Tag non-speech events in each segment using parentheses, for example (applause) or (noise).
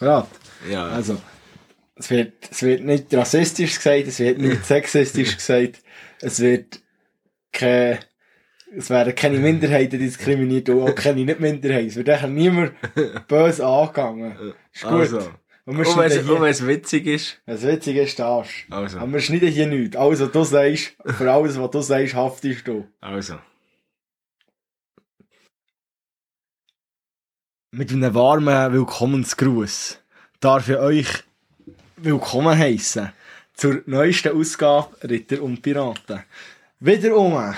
Bereit? Ja. Also, es wird, es wird nicht rassistisch gesagt, es wird nicht (laughs) sexistisch gesagt, es wird keine, es werden keine Minderheiten diskriminiert und auch keine Nicht-Minderheiten. Es wird eigentlich niemand böse angegangen. Ist gut. Also. Und wir Und wenn es- und wenn es witzig ist. das Witzige ist das. Also. Aber wir schneiden hier nichts. Alles, was du sagst, für alles, was du sagst, haftest du. Also. Mit einem warmen Willkommensgruß darf ich euch willkommen heißen zur neuesten Ausgabe Ritter und Piraten. Wiederum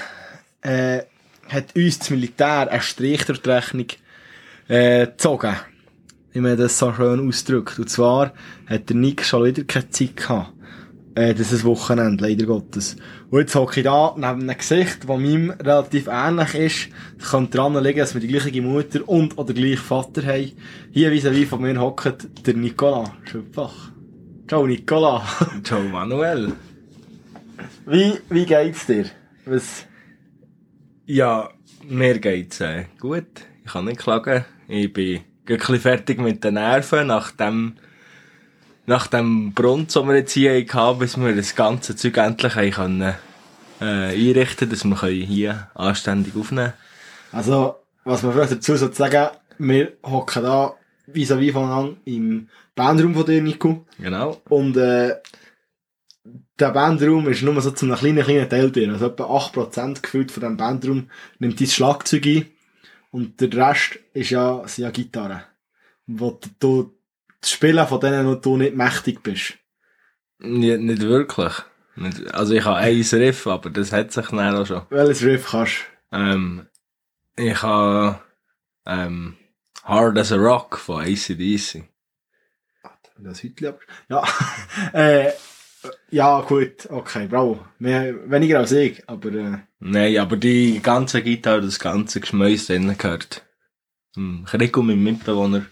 äh, hat uns das Militär einen Strich durch die Rechnung äh, gezogen, wie man das so schön ausdrückt. Und zwar hat der Nick schon wieder keine Zeit gehabt. Äh, das ist Wochenende, leider Gottes. Und jetzt hocke ich da neben einem Gesicht, das meinem relativ ähnlich ist. Es könnte daran liegen, dass wir die gleiche Mutter und oder gleichen Vater haben. Hier vis-à-vis von mir hockt der Nicola Schöpfach. Ciao Nicola. (laughs) Ciao Manuel. Wie, wie geht's dir? Was? Ja, mir geht's äh, gut. Ich kann nicht klagen. Ich bin ein fertig mit den Nerven nach dem, nach dem Brunz, den wir jetzt hier hatten, bis wir das ganze Zeug endlich haben können, äh, einrichten dass wir können hier anständig aufnehmen Also, was man vielleicht dazu sagen, wir hocken da vis-à-vis voneinander im Bandraum von dir, Nico. Genau. Und äh, der Bandraum ist nur so zu einem kleinen, kleinen Teil drin. Also etwa 8% gefühlt von diesem Bandraum nimmt dein Schlagzeug ein. Und der Rest ist ja, sind ja Gitarren. Wo du Spielen von denen du nicht mächtig bist. Nicht, nicht wirklich. Nicht, also ich habe ein Riff, aber das hat sich dann auch schon. Welches Riff kannst Ähm, ich habe ähm, Hard as a Rock von ACDC. du? Das ab. Ja. (laughs) äh, ja, gut. Okay, bravo. Mehr, weniger als ich, aber äh, Nein, aber die ganze Gitarre, das ganze Geschmäus drinnen gehört. Hm, Rico, mein Mitbewohner.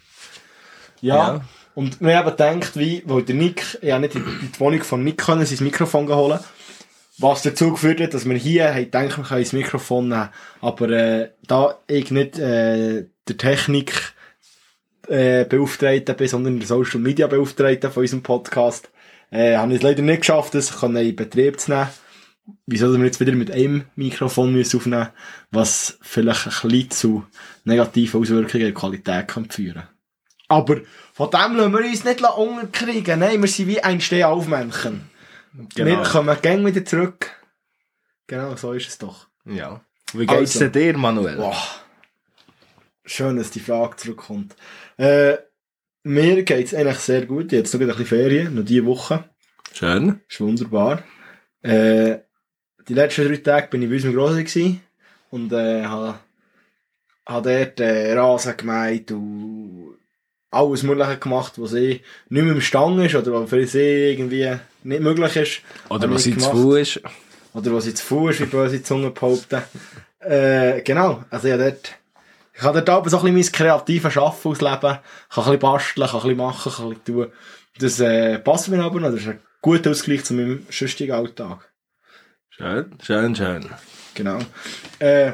Ja. Ja. Und wir haben gedacht, wie, weil der Nick, ja nicht in die Wohnung von Nick können, sein Mikrofon holen. Was dazu geführt hat, dass wir hier haben gedacht, wir können das Mikrofon nehmen. Aber, äh, da ich nicht, äh, der Technik, äh, Beauftragte bin, sondern der Social Media Beauftragte von unserem Podcast, äh, haben es leider nicht geschafft, das in Betrieb zu nehmen. Wieso wir jetzt wieder mit einem Mikrofon müssen aufnehmen was vielleicht ein bisschen zu negativen Auswirkungen der Qualität kann führen Aber von dem lassen wir uns nicht unterkriegen. Nein, wir sind wie ein Stehaufmännchen. Wir kommen gerne wieder zurück. Genau, so ist es doch. Ja. Wie geht's Also. dir, Manuel? Boah. Schön, dass die Frage zurückkommt. Äh, mir geht's eigentlich sehr gut. Habe jetzt noch ein bisschen Ferien, noch diese Woche. Schön. ist wunderbar. Äh, die letzten drei Tage bin ich bei unserem Grossi gsi und äh, habe ha dort äh, Rasen gemeint und alles Mögliche gemacht, was eh nicht mehr im Stang ist oder was für sie irgendwie nicht möglich ist. Oder was ich zu viel ist. Oder was jetzt faul ist, wie böse Zunge behaupten. Äh, genau, also ich habe dort, ich kann dort aber so ein bisschen mein kreatives Arbeiten ausleben. Kann ein bisschen basteln, kann ein bisschen machen, kann ein bisschen tun. Das äh, passt mir aber noch, das ist ein guter Ausgleich zu meinem sonstigen Alltag. Schön, schön, schön. Genau. Äh,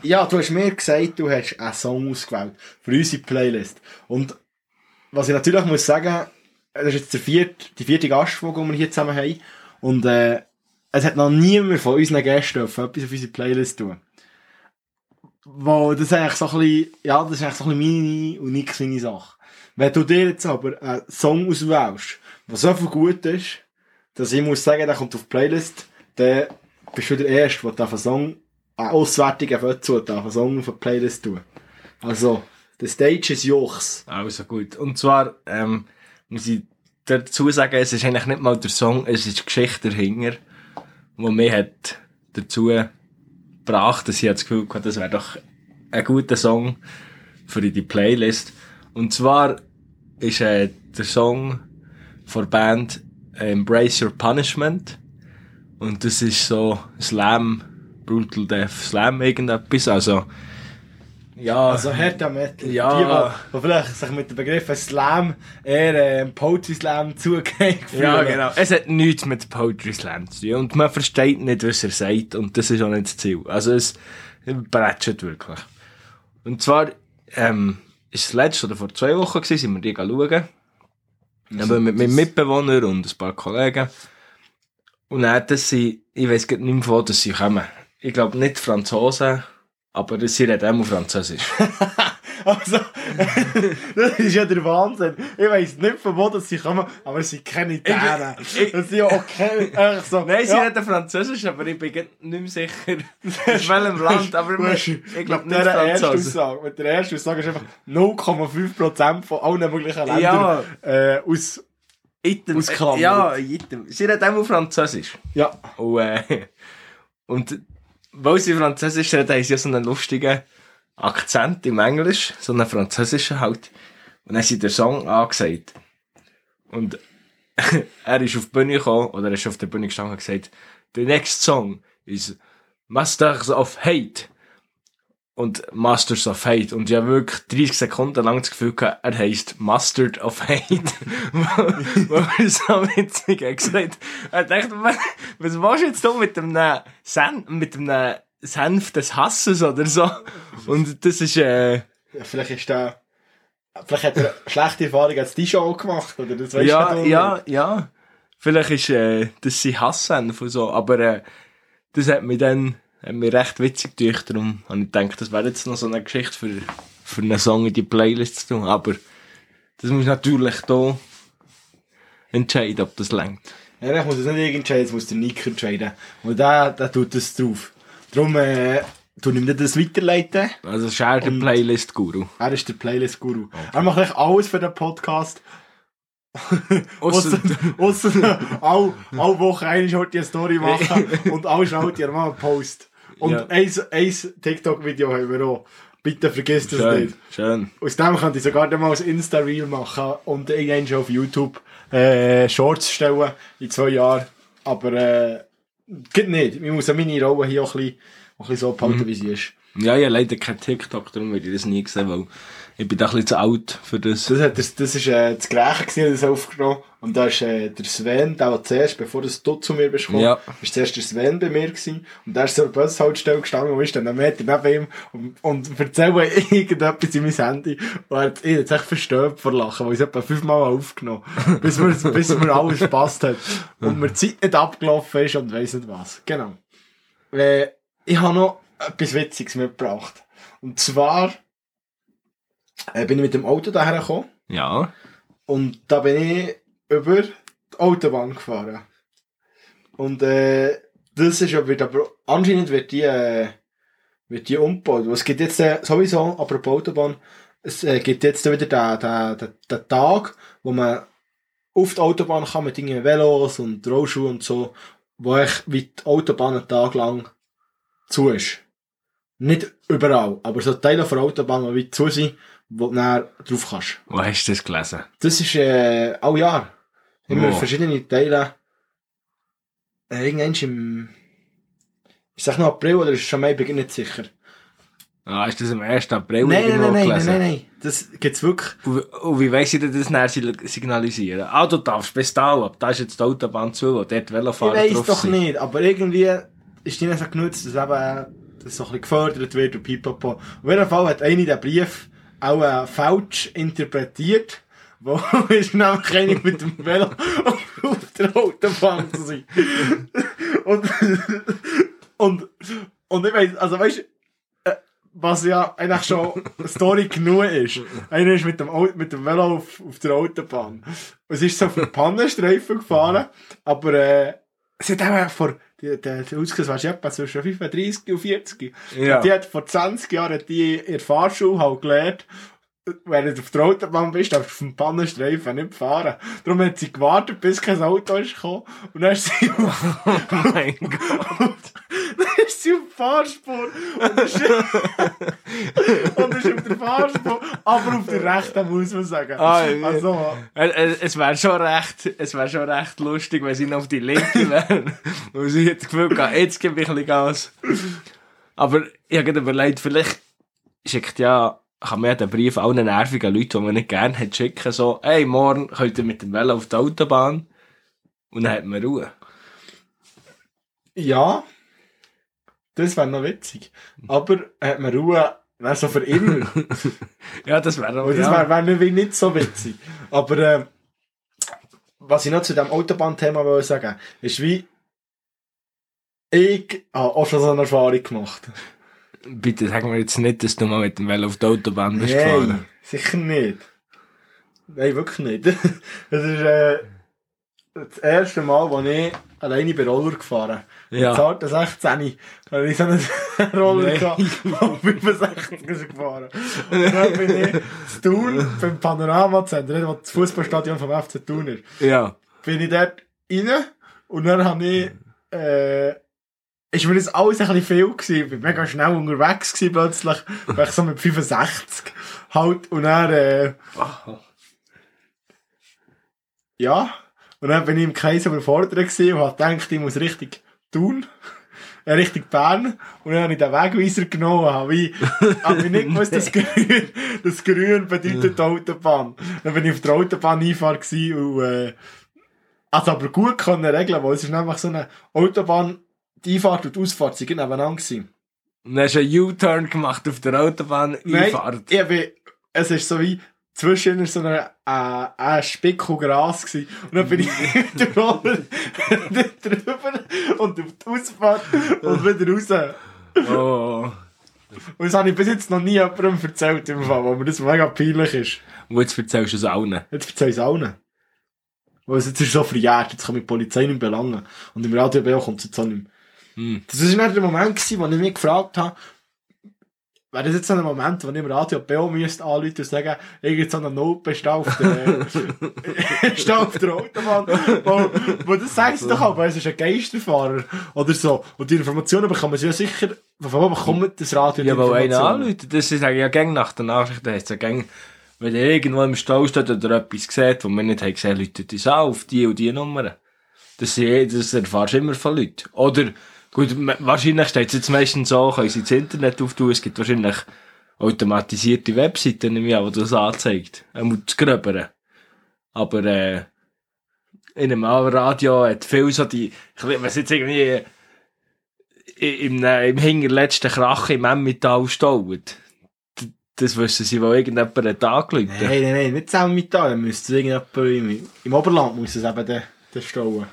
ja, du hast mir gesagt, du hast einen Song ausgewählt für unsere Playlist. Und was ich natürlich muss sagen, das ist jetzt der vierte, die vierte Gastfolge, die wir hier zusammen haben. Und äh, es hat noch niemand von unseren Gästen etwas auf unsere Playlist tun. Wo das ist eigentlich so ein bisschen, ja, das ist eigentlich so ein bisschen meine und nix meine Sache. Wenn du dir jetzt aber einen Song auswählst, der so viel gut ist, dass ich muss sagen, der kommt auf die Playlist, dann bist du der Erste, der einen Song, auswärtigen Foto, darf einen Song auf die Playlist tun. Also, the stage is yours. Also gut. Und zwar, ähm, muss ich dazu sagen, es ist eigentlich nicht mal der Song, es ist die Geschichte dahinter, die mich hat dazu gebracht, dass ich das Gefühl hatte, das wäre doch ein guter Song für die Playlist. Und zwar ist äh, der Song von der Band Embrace Your Punishment. Und das ist so Slam, Brutal Death Slam irgendetwas. Also, ja. Also, härter Metal. Ja. Die, die, die vielleicht sich mit dem Begriff Slam eher äh, Poetry Slam zugehen Ja, genau. Es hat nichts mit Poetry Slam zu tun. Und man versteht nicht, was er sagt. Und das ist auch nicht das Ziel. Also es bretschert wirklich. Und zwar, ähm, ist das letzte oder vor zwei Wochen gewesen, sind wir die schauen. Aber mit meinem Mitbewohner und ein paar Kollegen. Und dann, dass sie, ich weiss gar nicht mehr, wo dass sie kommen. Ich glaube nicht Franzosen, aber sie reden auch Französisch. (laughs) Also, (laughs) das ist ja der Wahnsinn. Ich weiss nicht, von wo das sie kommen, aber sie kennen Italiener. Ich- Das sind ja (laughs) echt so. Nein, sie ja. reden Französisch, aber ich bin nicht mehr sicher, aus welchem Land, aber hast- ich glaube mit nicht Französisch. Mit der ersten Aussage ist einfach 0,5% von allen möglichen Ländern Ja. äh, aus, Item, Ausklammert. ja, Item. Sie reden auch Französisch. ja. Und, äh, und weil sie Französisch reden, haben sie ja so einen lustigen Akzent im Englisch, so einen französischen halt. Und dann haben sie den Song angesagt. Und (laughs) er ist auf die Bühne gekommen, oder er ist auf der Bühne gestanden und gesagt, the next song is Masters of Hate. Und Masters of Hate. Und ich habe wirklich 30 Sekunden lang das Gefühl gehabt, er heisst Mustard of Hate. (laughs) Weil er so witzig hat gesagt. Er dachte, was, was machst du jetzt da mit dem äh, Sen mit dem äh, Senf des Hasses oder so? Und das ist, äh, ja. Vielleicht ist der, vielleicht hat er schlechte Erfahrungen als die Show gemacht, oder? Das weißt ja, du ja, nicht. ja. Vielleicht ist, äh, das sein Hasssenf und so, aber, äh, das hat mich dann, hat mich recht witzig gedacht, darum habe ich gedacht, das wäre jetzt noch so eine Geschichte für, für einen Song in die Playlist zu tun, aber das muss natürlich da entscheiden, ob das lenkt. Ja, ich muss es nicht ich entscheiden, das muss der Nick entscheiden. Und der, der tut das drauf. Darum, äh, tu ihm nicht das weiterleiten. Also, share der Und- Playlist-Guru. Er ist der Playlist-Guru. Er macht eigentlich alles für den Podcast. Ausser alle, alle Woche eine Story machen (laughs) und alle schaut ihr mal einen Post. Und Ja. ein, ein TikTok-Video haben wir auch. Bitte vergisst das Schön, nicht. schön. Aus dem könnte ich sogar mal ein Insta-Reel machen und irgendwann schon auf YouTube äh, Shorts stellen in zwei Jahren. Aber äh, geht nicht. Ich muss meine Rolle hier auch ein bisschen, auch ein bisschen so behalten, wie sie ist. Ja, ich habe leider kein TikTok, darum würde ich das nie gesehen, weil ich bin da ein bisschen zu alt für das. Das, hat, das, das ist äh, das Gleiche gewesen, das aufgenommen. Und da ist äh, der Sven, der war zuerst, bevor das du zu mir bist gekommen, Ja. ist zuerst der Sven bei mir gewesen. Und der ist so eine Bushaltestelle gestanden und ist dann einen Meter neben ihm und, und erzählt (laughs) irgendetwas in mein Handy. Und er hat, ich hat sich echt verstöbt vor Lachen, weil ich es etwa fünfmal aufgenommen bis mir, (laughs) bis mir alles gepasst hat. Und mir die Zeit nicht abgelaufen ist und weiss nicht was. Genau. Äh, ich habe noch etwas Witziges mitgebracht. Und zwar äh, bin ich mit dem Auto daher gekommen. Ja. Und da bin ich über die Autobahn gefahren. Und äh, das ist aber, wird aber anscheinend wird die, äh, wird die umgebaut. Es gibt jetzt äh, sowieso, apropos Autobahn, es äh, gibt jetzt wieder den, den, den, den Tag, wo man auf die Autobahn kann mit irgendwie Velos und Rollschuhen und so, wo echt wie die Autobahn einen Tag lang zu ist. Nicht überall, aber so Teile von der Autobahn, die zu sind, wo du dann drauf kannst. Wo hast du das gelesen? Das ist äh, all Jahr. Immer Wo? verschiedene Teile. Äh, irgendwann im. Ich sag noch April oder ist es schon Mai, bin ich nicht sicher. Ah, ist das am 1. April Nein, nein, irgendwo nein, nein, nein, gelesen? nein, nein. Das gibt's wirklich. Und, und wie weiss ich denn das sil- signalisieren? Ah, du darfst bis da, ab da ist jetzt die Autobahn zu, wo dort Ich Velofahrer drauf doch sind. nicht, aber irgendwie ist die nicht so genutzt, dass eben dass so ein bisschen gefördert wird und pipapo. Auf jeden Fall hat eine den Brief auch äh, falsch interpretiert. (laughs) Wo ist nämlich eine mit dem Velo (laughs) auf der Autobahn zu sein. (laughs) und, und, und ich weiss, also weißt äh, was ja eigentlich schon Story genug ist. Einer ist mit dem, Au- mit dem Velo auf, auf der Autobahn. Es ist so auf dem Pannenstreifen gefahren, aber äh, sie hat auch vor, die, die Ausgleich war etwa zwischen 35 und 40. Ja. Die hat vor 20 Jahren die in der Fahrschule halt gelernt, wenn du auf der Autobahn bist, darfst du auf dem Pannenstreifen nicht fahren. Darum hat sie gewartet, bis kein Auto ist gekommen. Und dann ist sie (laughs) Oh mein Gott. dann ist sie auf der Fahrspur. Und ist, (laughs) und ist auf der Fahrspur, aber auf der rechten, muss man sagen. Ah, also, Äh, äh, Es wäre schon recht, es wäre schon recht lustig, wenn sie noch auf die Linke (laughs) wären. Und sie hat das Gefühl gehabt, jetzt gebe ich ein bisschen Gas. Aber ich habe überlegt, vielleicht schickt ja, kann man ja den Brief allen nervigen Leuten, die man nicht gerne hat, schicken, so, hey, morgen könnt ihr mit dem Velo auf die Autobahn. Und dann hat man Ruhe. ja. Das wäre noch witzig. Aber hat man Ruhe, Wäre so für immer. (laughs) Ja, das wäre auch, Und das wäre wär nicht, nicht so witzig. Aber äh, was ich noch zu dem Autobahnthema will sagen ist wie ich habe auch schon so eine Erfahrung gemacht. Bitte sag mir jetzt nicht, dass du mal mit dem Velo auf die Autobahn bist Nein, gefahren. sicher nicht. Nein, wirklich nicht. (laughs) Das ist äh, das erste Mal, wo ich alleine bei Roller gefahren bin. Ja. Zarten 16 habe ich so einen (laughs) Roller Nein. gehabt, und 65 ist gefahren. Und dann bin ich zu Thun, beim Panoramazentrum, wo das Fußballstadion vom FC Thun ist. Ja. bin ich dort rein und dann habe ich, äh, ist mir das alles ein bisschen viel gewesen. Ich bin mega schnell unterwegs gewesen plötzlich. War ich so mit 65 halt und dann, äh, ja. Und dann bin ich im Kreis überfordert gewesen und habe gedacht, ich muss richtig tun. (laughs) Äh, Richtung Bern. Und dann habe ich den Wegweiser genommen. Habe ich, habe ich nicht (laughs) gewusst, dass Grün, das Grün bedeutet Autobahn. Dann bin ich auf der Autobahn-Einfahrt gewesen und, äh, also aber gut können regeln, weil es ist nämlich so eine Autobahn, die Einfahrt und die Ausfahrt sind nebeneinander gewesen. Und dann hast du einen U-Turn gemacht auf der Autobahn. Nein, Einfahrt. ich bin, es ist so wie, zwischen so eine, äh, ein Spickel Gras gewesen. Und dann bin ich (laughs) Roller dort (laughs) drüber und auf die Ausfahrt und wieder raus. Oh. Und das habe ich bis jetzt noch nie jemandem erzählt, im Fall, wo mir das mega peinlich ist. Und jetzt erzählst du es allen. Jetzt erzähle ich es allen. Weil es jetzt ist so verjährt, jetzt kann mich die Polizei nicht belangen. Und im Radio kommt es jetzt auch nicht mehr. Hm. Das war nicht der Moment, gewesen, wo ich mich gefragt habe, das jetzt so ein Moment, ich im Radio müsste anrufen und sagen, irgend so Notbestand auf der, auf (laughs) der Autobahn, wo, wo das sagen sie doch weil es ist ein Geisterfahrer oder so. Und die Informationen bekommen sie ja sicher, von wo bekommt das Radio Ja, weil einer anruft. Das ist ja gang nach der Nachricht, heisst ja gang, wenn ihr irgendwo im Stau steht oder etwas seht, wo wir nicht haben gesehen, Leute uns an auf die und die Nummern. Das, das erfahrst du immer von Leuten. Oder, gut, wahrscheinlich steht es jetzt meistens so, können sie das Internet auftun, es gibt wahrscheinlich automatisierte Webseiten, nehme ich an, die das anzeigt. Er muss das Gröbere. Aber, äh, in einem Radio hat viel so die, weiß jetzt irgendwie, im, äh, im hinterletzten Krach im Emmental staut. Das wissen sie, wo irgendjemand hat angerufen. Nein, nein, nein, nicht zusammen mit da, müsste es irgendjemand im, im Oberland muss es eben den, den stauen.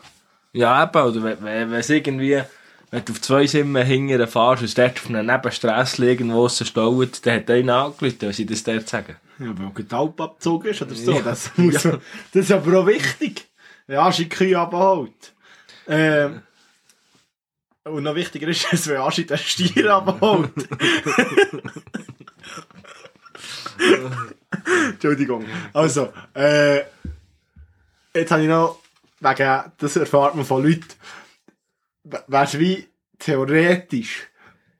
Ja, eben, oder wenn es irgendwie, wenn du auf zwei Simmen hinterher fährst und es dort auf einer Nebenstrasse irgendwo es staut, dann hat einer angerufen, was sie das dort sagen. Ja, weil der Alp abgezogen ist oder so. Ja. Das, muss man, das ist aber auch wichtig. Ja, Schicki abholt. Ähm, und noch wichtiger ist, dass wenn Aschi den Stier abholt. (laughs) Entschuldigung. Also, äh, jetzt habe ich noch, wegen, das erfahrt man von Leuten, wäre es wie theoretisch,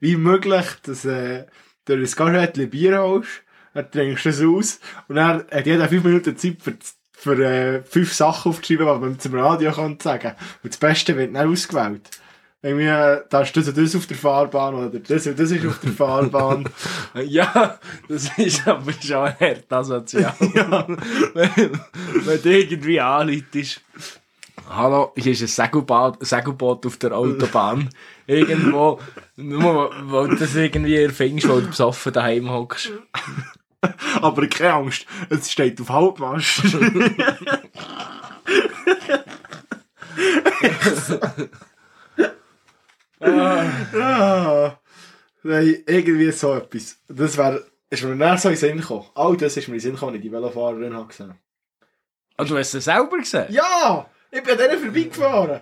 wie möglich, dass äh, du ein Gaschettchen Bier holst, dann trinkst du es aus und dann hat jeder fünf Minuten Zeit für, für äh, fünf Sachen aufzuschreiben, was man zum Radio kann sagen Und das Beste wird dann ausgewählt. Irgendwie, äh, da ist das und das auf der Fahrbahn oder das und das ist auf der Fahrbahn. (laughs) Ja, das ist aber schon hart asozial. (laughs) (laughs) wenn, wenn du irgendwie anleitest, hallo, hier ist ein Segelboot, Segelboot auf der Autobahn. Irgendwo, nur weil du das irgendwie erfindest, weil du besoffen daheim hockst. (laughs) Aber keine Angst, es steht auf Halbmast. ah, (laughs) nein, irgendwie so etwas. Das wäre, ist mir dann so in den Sinn gekommen. All das ist mir in den Sinn gekommen, ich die Velofahrerin habe gesehen. Ah, du hast es selber gesehen? Ja! Ich bin an denen vorbeigefahren.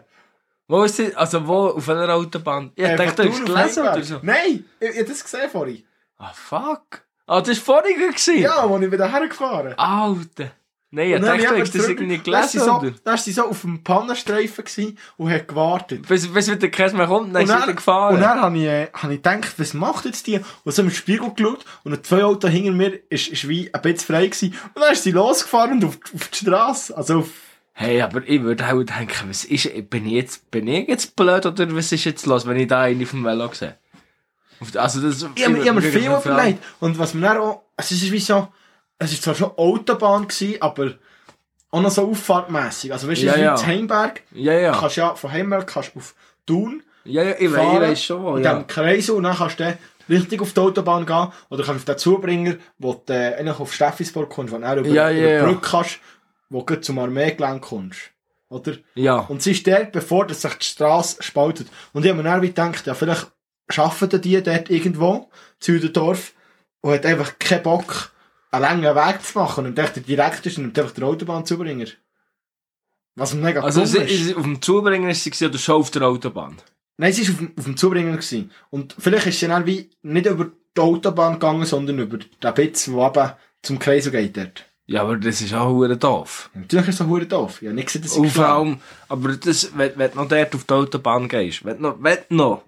Wo ist sie? Also wo? Auf einer Autobahn? Ich Äh, dachte, du hast gelesen oder so. Nein, ich, ich habe das gesehen vorhin. Ah, fuck. Ah, das war vorhin gewesen? Ja, als ich wieder hergefahren Alter. Nein, ich Und dann dachte, du hast das irgendwie dann ist sie gelesen, so, oder? Dann war sie so auf dem Pannenstreifen gewesen und hat gewartet. Bis, bis wieder kein mehr kommt, dann ist sie wieder gefahren. und dann habe ich, äh, hab ich gedacht, was macht jetzt die? Und so im Spiegel geschaut und zwei Auto hinter mir ist, ist wie ein bisschen frei gewesen. Und dann ist sie losgefahren und auf, auf die Straße. Also auf, Hey, aber ich würde auch denken, was ist, bin ich jetzt, bin ich jetzt blöd oder was ist jetzt los, wenn ich da einen auf dem Velo sehe? Also das, ich habe mir, ich viel überlegt. Und was mir dann auch, es ist wie so, es ist zwar schon Autobahn gewesen, aber auch noch so auffahrtmässig. Also weißt du, Ja, ja, ja. Heimberg, Ja, ja. kannst ja von Heimberg kannst auf Thun Ja, ja, ich, fahren, weiss schon, wo, in ja. Kreis und dann kannst du richtig auf die Autobahn gehen, oder kannst auf den Zubringer, wo du äh, auf Steffisburg kommst, wo du dann über, Ja, über ja, ja. die Brücke kannst, wo du zum Armeegelände kommst. Oder? Ja. Und sie ist dort, bevor dass sich die Straße spaltet. Und ich habe mir dann wie gedacht, ja, vielleicht arbeiten die dort irgendwo, zu Südendorf, und hat einfach keinen Bock, einen langen Weg zu machen. Und dachte, direkt ist und nimmt einfach den Autobahnzubringer. Was mega Also, sie, ist. ist, auf dem Zubringer ist sie oder schon auf der Autobahn? Nein, sie war auf, dem- auf dem Zubringer. Gewesen. Und vielleicht ist sie dann wie nicht über die Autobahn gegangen, sondern über den Bitz, der eben zum Kreisel geht dort. Ja, aber das ist auch hure doof. Natürlich ist das hure doof. Ich habe nicht gesehen, dass sie Und vor allem, aber das, wenn, wenn du noch dort auf die Autobahn gehst, wenn du noch, wenn du noch,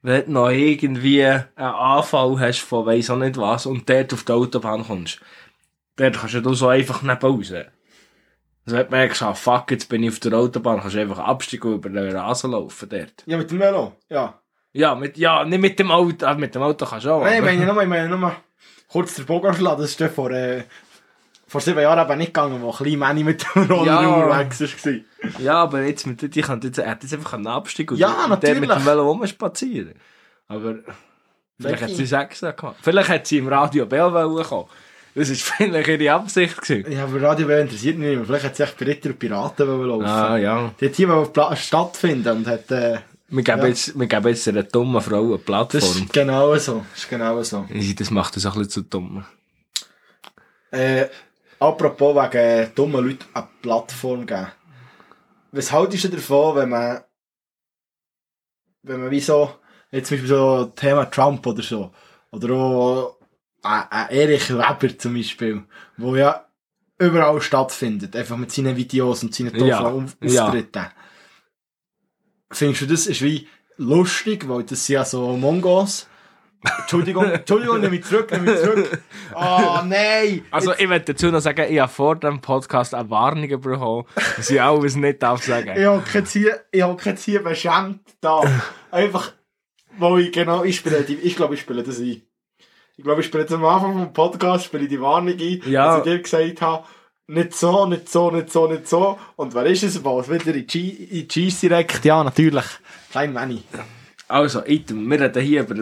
wenn du noch irgendwie einen Anfall hast von weiss auch nicht was und dort auf die Autobahn kommst, dort kannst du so einfach nicht raus. Also wenn du merkst, ah, fuck, jetzt bin ich auf der Autobahn, kannst du einfach absteigen und über den Rasen laufen dort. Ja, mit dem Velo. Ja. Ja, mit, ja, nicht mit dem Auto, mit dem Auto kannst du auch. Nein, ich meine nur, ich meine kurz der Bogen schlagen, das ist vor, äh, vor sieben Jahren eben nicht gegangen, wo ein kleiner Manni mit dem Roller Ja. unterwegs war. Ja, aber jetzt mit die kann jetzt, er hat jetzt einfach einen Abstieg und Ja, mit dem Velo rumspazieren. Aber vielleicht hat sie sechs gemacht. Vielleicht hat sie im Radio Bell wollen kommen. Das war vielleicht ihre Absicht. Gewesen. Ja, aber Radio Welle interessiert mich nicht mehr. Vielleicht hat sie echt Ritter und Piraten laufen. Ah, ja. Die hat hier auf stattfinden und hat, äh, Wir geben, Ja. jetzt, wir geben jetzt einer dummen Frau eine das Plattform. ist genau so. Das ist genau so. Das macht uns auch ein bisschen zu dumm. Äh, apropos wegen äh, dummen Leuten eine Plattform geben. Was haltest du davon, wenn man, wenn man wie so, jetzt zum Beispiel so Thema Trump oder so, oder auch ein, ein Erich Weber zum Beispiel, wo ja überall stattfindet, einfach mit seinen Videos und seinen tollen Ja, Auf- ja. Auftritten. Findest du, das ist wie lustig, weil das sind ja so Mongos. Entschuldigung, Entschuldigung, nehme ich zurück, nehme ich zurück. Oh nein! Also, ich möchte dazu noch sagen, ich habe vor dem Podcast eine Warnung bekommen, dass ich alles nicht darf sagen. Ich habe jetzt hier, ich habe jetzt hier beschämt da. Einfach, wo ich genau, ich spiele die, ich glaube, ich spiele das ein. Ich glaube, ich spiele jetzt am Anfang vom Podcast, spiele die Warnung ein, Ja. dass ich dir gesagt habe, nicht so, nicht so, nicht so, nicht so. Und wer ist es? Was? Wieder in Cheese direkt? Ja, natürlich. Klein Manny. Also, Item, wir reden hier über,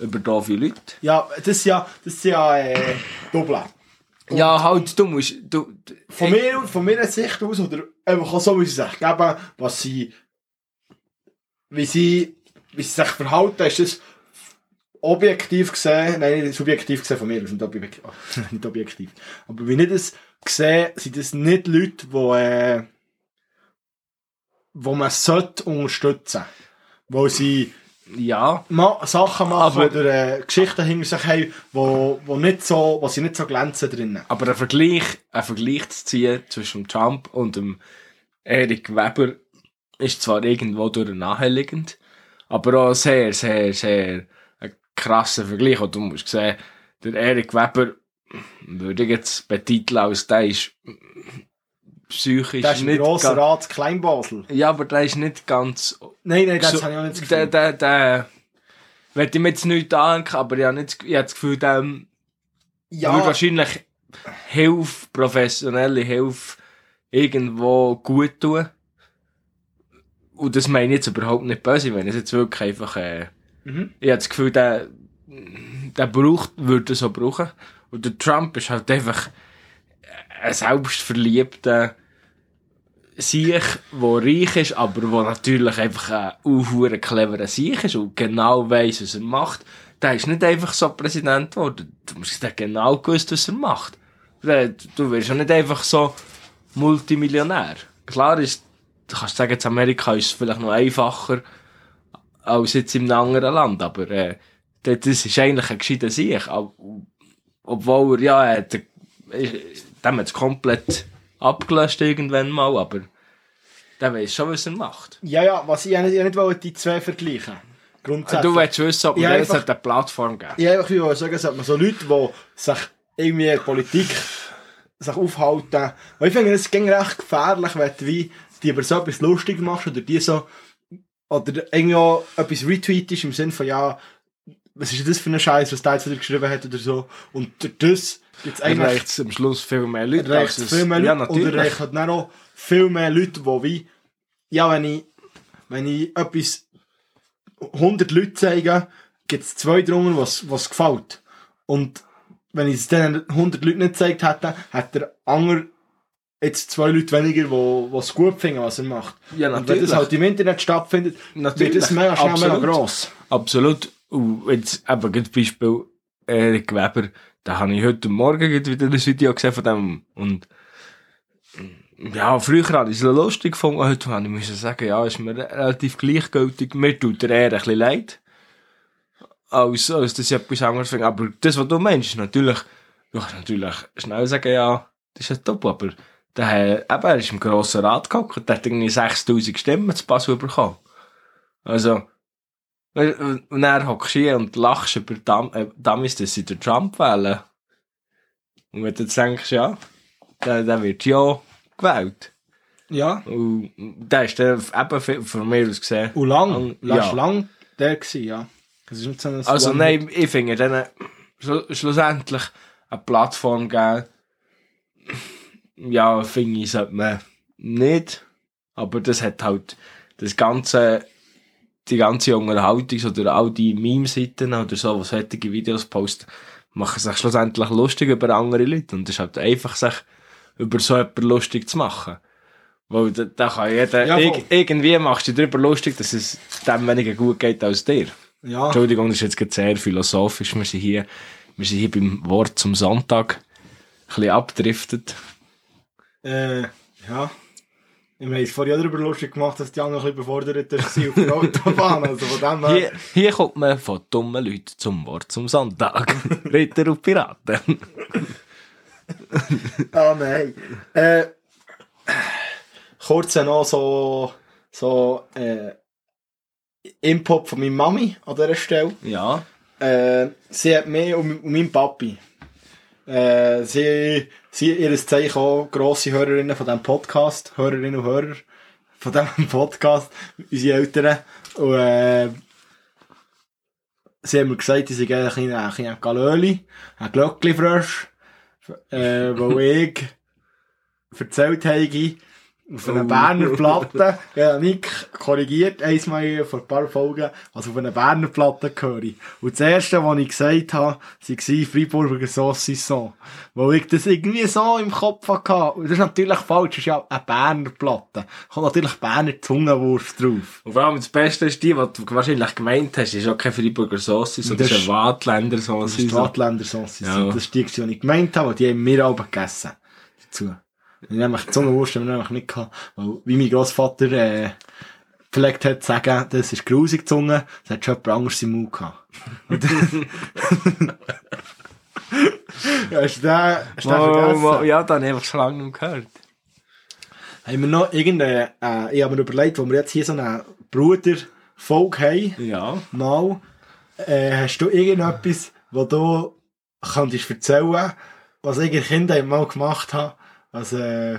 über doofe Leute. Ja, das ist ja, das ist ja, äh, Doppel. Ja, halt, du musst, du, Von mir, von meiner Sicht aus, oder einfach auch so, wie sie sich geben, was sie, wie sie, wie sie sich verhalten, ist das objektiv gesehen, nein, subjektiv gesehen von mir, aus, nicht objektiv, nicht objektiv. Aber wie ich das sehe, sind das nicht Leute, die, äh, wo man sollte unterstützen. Wo sie ja, ma Sachen machen Aber- oder äh, Geschichten hinter sich haben, wo, wo, nicht so, wo sie nicht so glänzen drinnen. aber ein Vergleich, ein Vergleich zu ziehen zwischen Trump und dem Eric Weber ist zwar irgendwo durch naheliegend, aber auch sehr, sehr, sehr ein krasser Vergleich. Und du musst sehen, der Eric Weber würde ich jetzt betiteln als der ist psychisch Das ist nicht grosser ganz, Rat Kleinbasel. Ja, aber der ist nicht ganz Nein, nein, das So, habe ich auch nicht das der, Gefühl. der, der, will ich mir jetzt nicht anhängen, aber ich habe, nicht, ich habe das Gefühl, dem ja, würde wahrscheinlich Hilfe, professionelle Hilfe irgendwo gut tun. Und das meine ich jetzt überhaupt nicht böse, wenn es jetzt wirklich einfach, äh, Mhm. ich habe das Gefühl, der, der braucht, würde so brauchen. Und der Trump ist halt einfach ein selbstverliebter Sieg, der reich ist, aber der natürlich einfach ein unhuere cleverer Sieg ist und genau weiss, was er macht. Der ist nicht einfach so Präsident geworden. Du musst genau gewusst, was er macht. Du wirst ja nicht einfach so Multimillionär. Klar ist, du kannst sagen, Amerika ist es vielleicht noch einfacher als jetzt in einem anderen Land, aber äh, das ist eigentlich ein gescheiter Sieg. Ob- Obwohl er, ja, hat, dem hat es komplett abgelöscht irgendwann mal, aber der weiß schon, was er macht. ja, ja, was ich nicht, ich nicht wollte, die zwei vergleichen. Grundsätzlich. Du willst wissen, ob man Ja, ja, einfach- eine Plattform geben Ich einfach will sagen, sollte man so Leute, die sich irgendwie in Politik sich aufhalten. Weil ich finde, es ging recht gefährlich, wenn du wie die über so etwas lustig machst oder die so oder irgendwie auch etwas retweetest im Sinne von ja, was ist das für ein Scheiß, was der jetzt wieder geschrieben hat oder so. Und durch das gibt's eigentlich Erreicht es am Schluss viel mehr Leute. erreicht als es- viel mehr Leute Ja, natürlich. erreicht halt dann auch viel mehr Leute, die wie, ja, wenn ich, wenn ich etwas 100 Leute zeige, gibt es zwei drunter, was, was gefällt. Und wenn ich es dann 100 Leuten nicht gezeigt hätte, hat der andere jetzt zwei Leute weniger, die es gut finden, was er macht. Ja, Und wenn das halt im Internet stattfindet, Natürlich. wird es mega schnell mega Absolut. gross. Absolut. Und jetzt eben, gerade Beispiel Erik Weber, da habe ich heute Morgen wieder ein Video gesehen von dem. Und ja, früher habe ich es lustig gefunden, heute habe ich müssen sagen, ja, ist mir relativ gleichgültig. Mir tut er eher ein bisschen leid. Als, als dass ich etwas anderes finde. Aber das, was du meinst, ist natürlich, du kannst natürlich schnell sagen, ja, das ist ein Top, aber der, eben, er ist im grossen Rat gehockt, der hat irgendwie 6000 Stimmen zu Pass bekommen. Also, und dann hockst du hier und lachst über Dam äh, Dummies, dass sie den Trump wählen. Und wenn du jetzt denkst, ja, der, der wird ja gewählt. Ja. Und der ist dann eben von mir aus gesehen. Und lang, Und- ja. lang der gewesen, ja. Das ist nicht so Also nein, ich finde denen schlu schlussendlich eine Plattform geben. Ja, finde ich, sollte man nicht. Aber das hat halt das ganze, die ganze Unterhaltung oder all die Meme-Seiten oder so, was solche Videos posten, machen sich schlussendlich lustig über andere Leute. Und es ist halt einfach, sich über so etwas lustig zu machen. Weil da, da kann jeder, Ja, irg irgendwie machst du dich darüber lustig, dass es dem weniger gut geht als dir. Ja. Entschuldigung, das ist jetzt sehr philosophisch. Wir sind hier, wir sind hier beim Wort zum Sonntag. Ein bisschen abdriftet. Äh, ja. Ich habe vorhin auch darüber lustig gemacht, dass die anderen ein bisschen befordert waren auf der Autobahn. Also von dem her. Hier, hier kommt man von dummen Leuten zum Wort zum Sonntag. (laughs) Ritter und Piraten. Ah, nein. Äh, kurz noch so, so, äh, Input von meiner Mami an dieser Stelle. Ja. Äh, sie hat mich und, und meinen Papi. Äh, sie, sie ihr Zeichen auch grosse Hörerinnen von diesem Podcast, Hörerinnen und Hörer von diesem (laughs) Podcast, unsere Eltern. Und, äh, sie haben mir gesagt, sie sind ein kleiner, ein kleiner Galöli, ein Glöckli-Frösch, äh, wo (laughs) ich erzählt habe, auf einer. Berner Platte, (laughs) ja, Nick korrigiert, einmal vor ein paar Folgen, also auf einer Berner Platte gehöre. Und das erste, was ich gesagt habe, war Freiburger Saucisson. Weil ich das irgendwie so im Kopf hatte. Und das ist natürlich falsch, das ist ja eine Berner Platte. Da kommt natürlich Berner Zungenwurst drauf. Und vor allem das Beste ist die, die du wahrscheinlich gemeint hast, ist auch kein Freiburger Sauce, sondern Das das ist ist- ein Wattländer Das Sauce. ist die Wattländer Saucisson. Ja. Das ist die, die ich gemeint habe, die haben wir auch gegessen. Dazu. Ich nämlich die Zungenwurst haben wir nämlich nicht gehabt, weil, wie mein Grossvater, äh, gepflegt hat, zu sagen, das ist grusig Zunge, das hat schon jemand anderes im Mund gehabt. Und (laughs) ja, ist der, ist der vergessen? oh, ja, dann einfach schon lange nicht gehört. Haben wir noch irgendeine, äh, ich habe mir überlegt, wo wir jetzt hier so eine Bruder-Folge haben, Ja. mal, äh, hast du irgendetwas, wo du könntest erzählen, was ich in Kindheit mal gemacht habe, was, äh,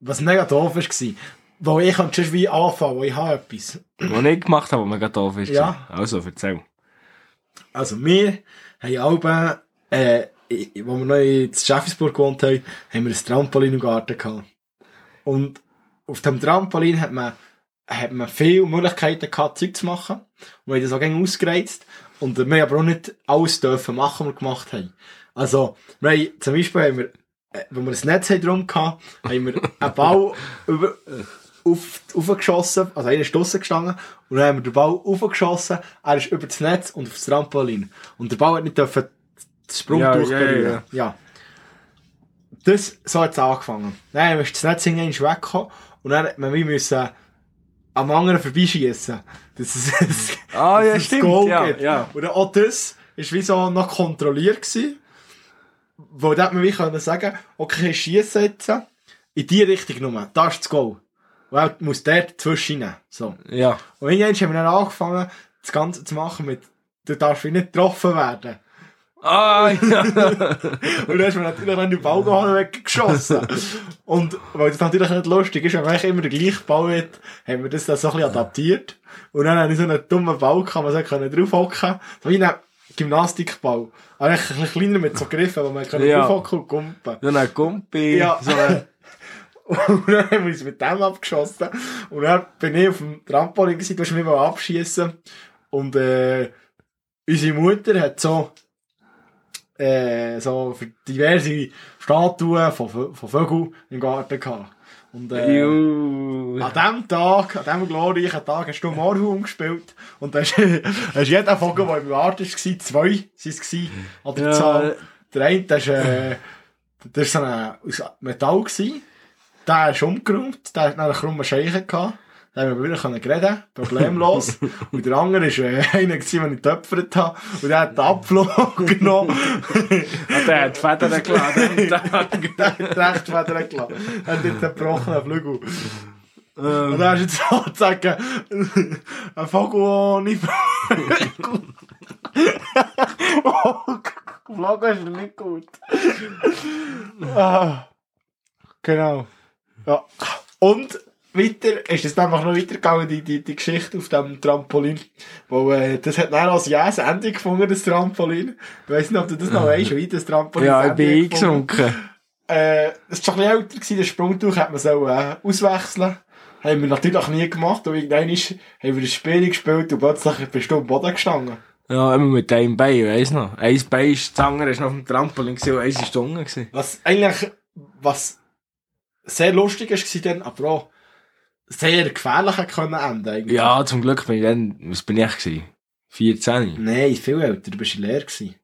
was doof war. Wo ich kann schon wie anfangen, wo ich habe etwas. Was ich gemacht habe, was doof ist. Ja. Also, erzähl. Also wir haben alle, äh, wo wir noch in Schäfisburg gewohnt haben, haben wir ein Trampolin im Garten gehabt. Und auf dem Trampolin hat man, hat man viele Möglichkeiten gehabt, Zeug zu machen. Und wir haben das auch gerne ausgereizt. Und wir haben aber auch nicht alles dürfen machen, was wir gemacht haben. Also, wir haben, zum Beispiel haben wir, wenn wir ein Netz drum gehabt, haben wir einen Ball über, auf, aufgeschossen, also einer ist draussen gestanden, und dann haben wir den Ball aufgeschossen, er ist über das Netz und aufs Trampolin. Und der Ball hat nicht dürfen das Sprungtuch Ja, ja, berühren. ja. ja. Das, so hat es angefangen. Dann ist das Netz irgendwann weggekommen, und dann man wie müssen am anderen vorbeischiessen. Das ist, das, Ah, ja, dass es stimmt, Goal ja, gibt. ja. Und auch das ist wie so noch kontrolliert gewesen. Wo hat man wie können sagen, okay, schiessen jetzt in die Richtung nur. Da ist das Goal. Und er muss der dazwischen rein. So. Ja. Und irgendwann haben wir dann angefangen, das Ganze zu machen mit, du darfst wie nicht getroffen werden. Ah, ja. (laughs) Und dann hast du natürlich dann den Ball und weggeschossen. und weil das natürlich nicht lustig ist, wenn man immer den gleichen Ball hat, haben wir das dann so ein bisschen adaptiert. Und dann habe ich so einen dummen Ball gehabt, man so draufhocken. So wie Gymnastikball. Eigentlich ein bisschen kleiner mit so Griffen, wo man können Ja. draufhocken und kumpen. So ein Gumpi. Ja. So ein, (laughs) Und dann haben wir uns mit dem abgeschossen. Und dann bin ich auf dem Trampolin gewesen, du hast mich mal abschießen. Und, äh, unsere Mutter hat so, äh, so diverse Statuen von, von Vögeln im Garten gehabt. Und, äh, an dem Tag, an dem glorreichen Tag, hast du Morhum gespielt. Und hast, hast (laughs) jeder Vogel, der im Art war, zwei waren an der Ja. Zahl. Der eine, der ist, äh, der ist so ein, aus Metall gewesen. Der ist umgeräumt, der hat noch einen krummen Scheichen gehabt. Da haben wir können reden, problemlos. (laughs) und der andere ist äh, (laughs) einer den ich getöpfert habe. Und der hat den Abflug (laughs) genommen. Ah, Der hat Federn geladen der hat recht Federn gelassen. Er hat einen gebrochenen Flügel. Und dann ist jetzt sozusagen ein Vogel ohne Flügel. Flügel ist nicht gut. ah, genau. Ja. Und weiter ist es einfach noch weitergegangen, die, die, die Geschichte auf dem Trampolin. Wo, äh, das hat dann als jähes Ende gefunden, das Trampolin. Ich weiss nicht, ob du das noch weißt, wie das Trampolin Ja, das ich bin eingesunken. Äh, es war schon ein bisschen älter, gewesen, das Sprungtuch hat man so, äh, auswechseln. Haben wir natürlich nie gemacht, und irgendwann ist, haben wir ein Spiel gespielt und plötzlich bist du am Boden gestanden. Ja, immer mit einem Bein, weiss noch. Eins Bein ist, das andere ist noch auf dem Trampolin gewesen und eins ist unten gewesen. Was eigentlich, was sehr lustig ist, war dann, aber auch sehr gefährlich können enden, eigentlich. Ja, zum Glück bin ich dann, was bin ich gewesen? 14? Nein, viel älter, du bist leer gewesen.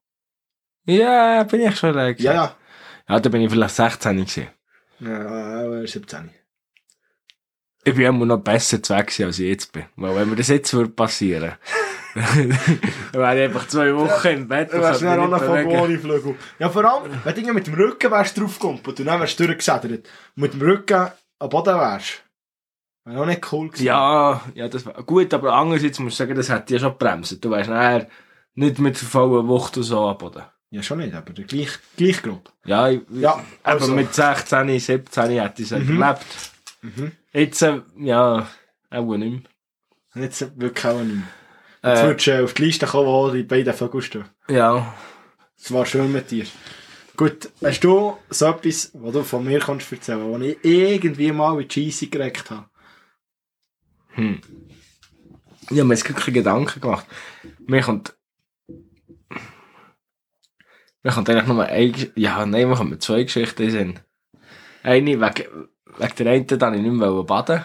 Ja, bin ich schon leer gewesen. Ja, ja. Ja, da bin ich vielleicht 16 gewesen. Ja, äh, 17. Ich bin immer noch besser zu weg als ich jetzt bin. Weil wenn mir das jetzt würde passieren, dann (laughs) wäre ich einfach zwei Wochen im Bett. Du wärst dann auch noch nicht von bewegen. ohne Flügel. Ja, vor allem, wenn du mit dem Rücken wärst draufgekommen und dann wärst du durchgesädert und mit dem Rücken am Boden wärst. Wäre auch nicht cool gewesen. Ja, ja, das war gut, aber andererseits muss ich sagen, das hätte ja schon gebremst. Du wärst nachher nicht mit der vollen Wucht und so am Boden. Ja, schon nicht, aber der gleich, gleich grob. Ja, ich, Ja, aber also- mit 16, 17 hätte ich es Mhm. überlebt. Mhm. Jetzt, äh, ja, auch nicht Jetzt wirklich auch nicht mehr. Jetzt mehr. Äh, würdest du auf die Liste kommen, wo die beiden Vögel stehen. ja, Es war schön mit dir. Gut, hast du so etwas, was du von mir kannst erzählen, wo ich irgendwie mal in die Scheisse geregt habe? Hm. Ich habe mir jetzt wirklich Gedanken gemacht. Mir kommt, mir kommt eigentlich nur eine, ja, nein, mir kommen zwei Geschichten Sinn. Eine, wegen, wegen der einen, da ich nicht mehr baden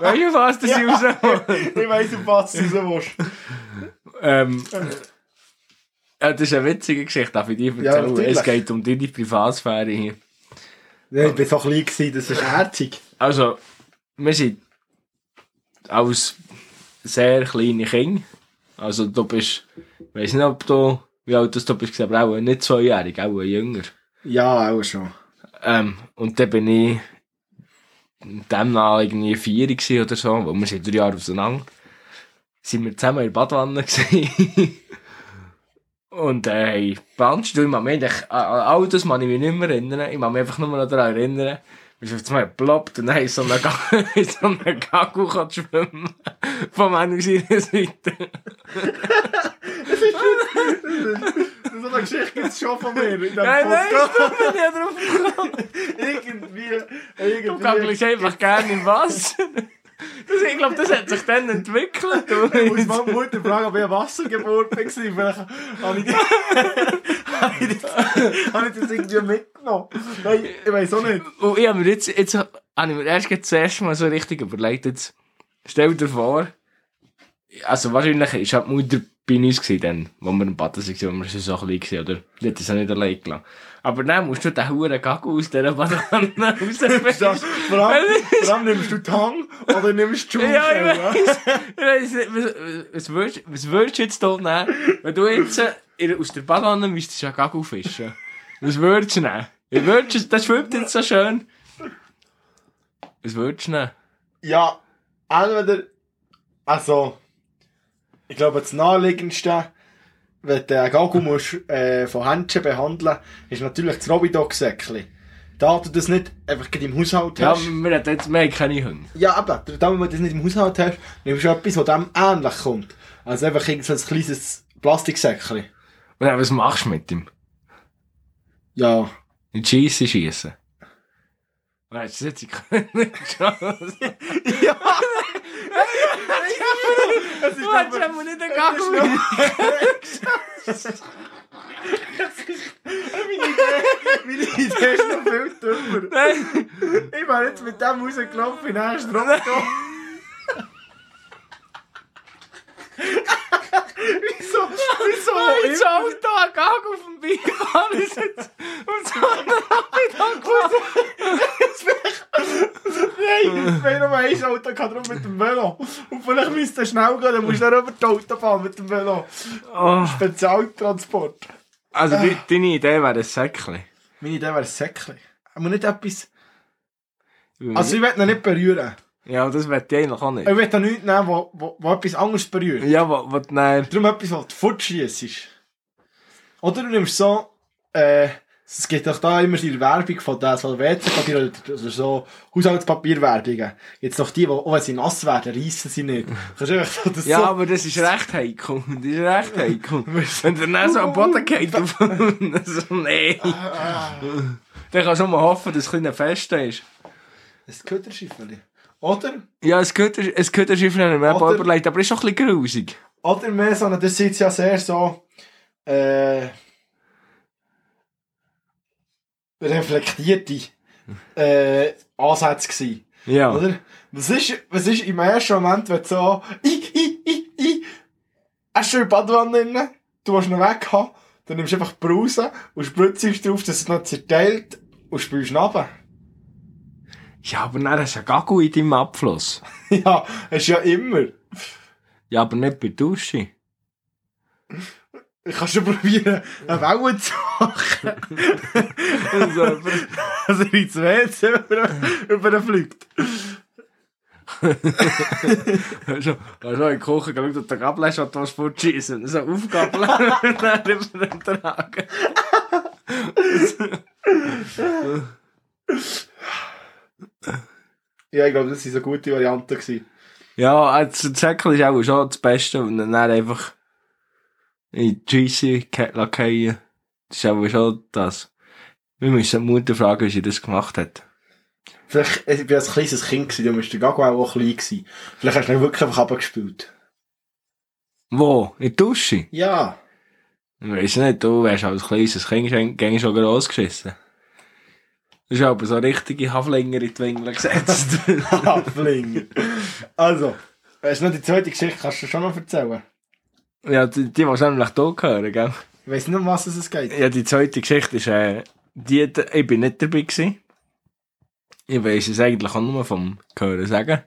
Weißt du, was das Ja. ich raus ich weiss, auf was du raus willst. ähm, ja, das ist eine witzige Geschichte, darf ich dir Ja, erzählen? natürlich. es geht um deine Privatsphäre hier. Ja, ich war so klein, gewesen, das ist herzig. Also, wir sind als sehr kleine Kinder. Also, du bist, ich weiss nicht, ob du, wie alt du bist, aber auch nicht zweijährig, auch jünger. Ja, auch schon. Ähm, und dann bin ich demnach irgendwie vier oder so, weil wir sind drei Jahre auseinander. Sind wir zusammen in der Badwanne gewesen. (laughs) Und äh, du, ich mich an an all das kann ich mich nicht mehr erinnern. Ich mag mich einfach nur noch daran erinnern, wie es auf einmal ploppt und dann (laughs) ist so eine, Ga so kann schwimmen. Von meiner Seite. So eine Geschichte gibt es schon von mir in Nein, nein, ich bin nicht drauf gekommen. (laughs) irgendwie, Du irgendwie. gaggelst einfach gerne im Wasser. Das, ich glaube, das hat sich dann entwickelt. Ich muss meine Mutter fragen, ob ich eine Wassergeburt war. Vielleicht habe ich, das, habe ich das irgendwie mitgenommen. Nein, ich weiß auch nicht. Und ich habe mir jetzt, jetzt habe ich mir erst erste Mal so richtig überlegt, jetzt stell dir vor, also wahrscheinlich ist halt die Mutter bei uns gewesen, dann, wo wir im Baden waren, wo wir so klein waren, oder? Die hat das auch nicht allein gelassen. Aber dann musst du den huren Gagel aus dieser Badewanne (laughs) Das, raus. vor, allem, vor allem nimmst du die Hang oder nimmst du die Ja, ich weiss. Ich weiss nicht, was, was, würdest, was würdest du jetzt hier nehmen, wenn du jetzt äh, aus der Badewanne müsstest ja Gagel fischen? Was würdest du nehmen? Wie würdest das schwimmt jetzt so schön. Was würdest du nehmen? Ja, entweder, also, ich glaube, das naheliegendste, wenn du einen Gagel musst, äh, von Händchen behandeln, ist natürlich das Robidog-Säckchen. Da du das nicht einfach gerade im Haushalt Ja, hast. wir haben jetzt mehr keine Hunde. Ja, aber da du das nicht im Haushalt hast, nimmst du etwas, das dem ähnlich kommt. Also einfach irgend so ein kleines Plastiksäckchen. Und dann, was machst du mit ihm? Ja. In die Scheisse schiessen. Weißt du, jetzt ich (laughs) nicht (laughs) Chance. Ja! Den Es ist Meine Idee, ist noch viel dümmer. Nein! Ich wäre jetzt mit dem rausgelaufen in den ersten Roboter. wieso? Wieso? Mein Auto hat Gang auf dem Beifahrer sitzt und so (laughs) einen Nein, wenn noch ein Auto kann, darum mit dem Velo. Und vielleicht müsst ihr schnell gehen, dann musst du dann über die Autobahn mit dem Velo. oh. Spezialtransport. Also, de- deine Idee wäre ein Säckchen. Meine Idee wäre ein Säckchen. Aber nicht etwas... Also ich will ihn nicht berühren. ja, das wird ich eigentlich auch nicht. Ich will da nichts nehmen, wo, wo, wo etwas anderes berührt. Ja, was, was, nein. Darum etwas, was du fortschliessest. Oder du nimmst so, äh, es gibt doch da immer die Werbung von der so WC-Papier oder, so Haushaltspapierwerbungen. Jetzt noch die, die, auch wenn sie nass werden, reissen sie nicht. Das Ja, so... aber das ist recht heikel. Das ist recht heikel. (laughs) Wenn der dann so am Boden geht, (laughs) (laughs) so, nee. Dann kannst du nur hoffen, dass es ein Fest ist. Ein Köderschiffeli. Oder? Ja, gehört der Schiff nicht mehr Oder- überlegt, aber ist schon ein bisschen grusig. Oder mehr so, das sind ja sehr so, äh, reflektierte, äh, Ansätze gewesen. Ja. Oder? Was ist, was ist im ersten Moment, wenn du so, i, i, i, i, hast du in die Badewanne drin, du willst ihn weg haben, dann nimmst du einfach die Brause und spritzt drauf, dass es noch zerteilt und spülst runter. Ja, aber nein, das ist ja gar gut in deinem Abfluss. (laughs) ja, hast du ja immer. Ja, aber nicht bei Dusche. Ich kann schon probieren, eine Welle zu machen. Also, dass er ins WC über, über den fliegt. Also, also in die Küche geschaut und der Gabel hast, du fortschießen. So aufgabeln und (laughs) dann über den Tragen. Ja, ich glaube, das war so gute Variante. Gewesen. Ja, also das Säckchen ist auch schon das Beste und dann einfach in die Cheesy lackieren. Das ist aber schon das. Wir müssen die Mutter fragen, wie sie das gemacht hat. Vielleicht, ich war ein kleines Kind, gewesen, du musst der Gago auch klein gewesen. Vielleicht hast du ihn wirklich einfach abgespielt. Wo? In der Dusche? Ja. Ich weiss nicht, du wärst als kleines Kind schon- gäng schon gross geschissen. Das ist aber so richtige Haflinger in die Winkel gesetzt. (laughs) Haflinger. also, hast du noch die zweite Geschichte, kannst du schon noch erzählen? Ja, die, die du nämlich hier hören, gell? Ich weiss nicht, um was es geht. Ja, die zweite Geschichte ist, äh, die, ich bin nicht dabei gewesen. Ich weiss es eigentlich auch nur vom Hören sagen.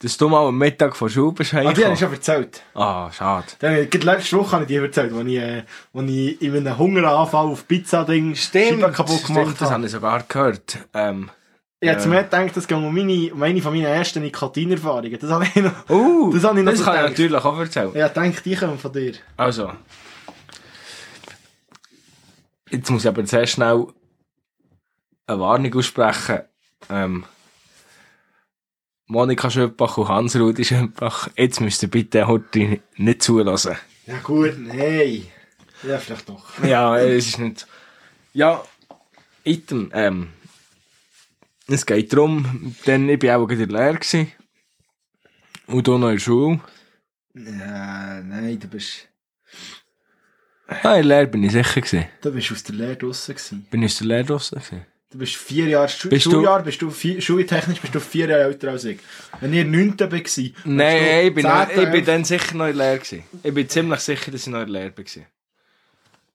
Dass du mal am Mittag vor Schule bist Ah, die habe ich schon erzählt. Ah, schade. Dann, letzte Woche habe ich dir erzählt, als ich, äh, als ich in einem Hungeranfall auf Pizza-Ding Scheibe kaputt gemacht Stimmt, das habe. habe ich sogar gehört. Ähm, Ich hätte mir gedacht, das geht um meine, um eine von meinen ersten Nikotinerfahrungen. Das habe ich noch... uh, (laughs) Das habe ich noch das kann ich natürlich auch erzählen. Ja, ich denke, die kommen von dir. Also. Jetzt muss ich aber sehr schnell eine Warnung aussprechen. Ähm, Monika Schöppach und Hans-Rudi Schöppach, jetzt müsst ihr bitte heute nicht zulassen. Ja gut, nein. Ja, vielleicht doch. Ja, es ist nicht. Ja, Item, ähm, es geht darum, denn ich bin auch gerade in der Lehre gewesen. Und hier noch in der Schule. Ja, nein, du bist, Ah, in der Lehre bin ich sicher gewesen. du bist aus der Lehre draussen gewesen. Bin ich aus der Lehre draussen gewesen. Du bist vier Jahre, Schu Bist du- Schuljahr, bist du vier, schultechnisch bist du vier Jahre älter als ich. Wenn ihr neunte war, bist du Nein, ich bin, noch, ich bin dann sicher noch in der Lehre gewesen. Ich bin ziemlich sicher, dass ich noch in der Lehre war.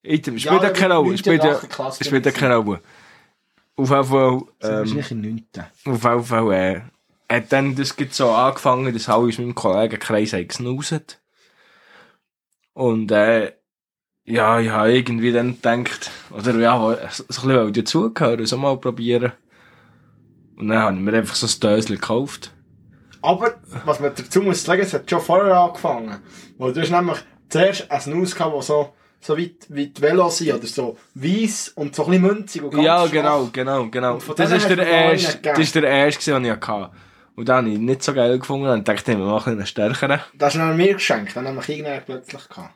Item, Ja, spielt ja keine Rolle. achte Klasse spielt ja keine Rolle. Auf jeden Fall, ähm, nicht in neunte. auf jeden Fall, äh, hat dann das so angefangen, dass alle aus meinem Kollegenkreis gesnuset. Und, äh, ja, ich habe irgendwie dann gedacht, oder ja, so ein bisschen dazugehören, so mal probieren. Und dann habe ich mir einfach so ein Döschen gekauft. Aber, was man dazu muss sagen, es hat schon vorher angefangen. Weil du hast nämlich zuerst ein Snus gehabt, das so, so weit, wie die Velo sind, oder so weiss und so ein bisschen münzig und ganz Ja, schwach. genau, genau, genau. Das ist der erste, das ist der erste, den ich hatte. Und den habe ich nicht so geil gefunden und dachte, wir machen einen stärkeren. Das dann mir geschenkt, dann haben wir irgendwann plötzlich gehabt.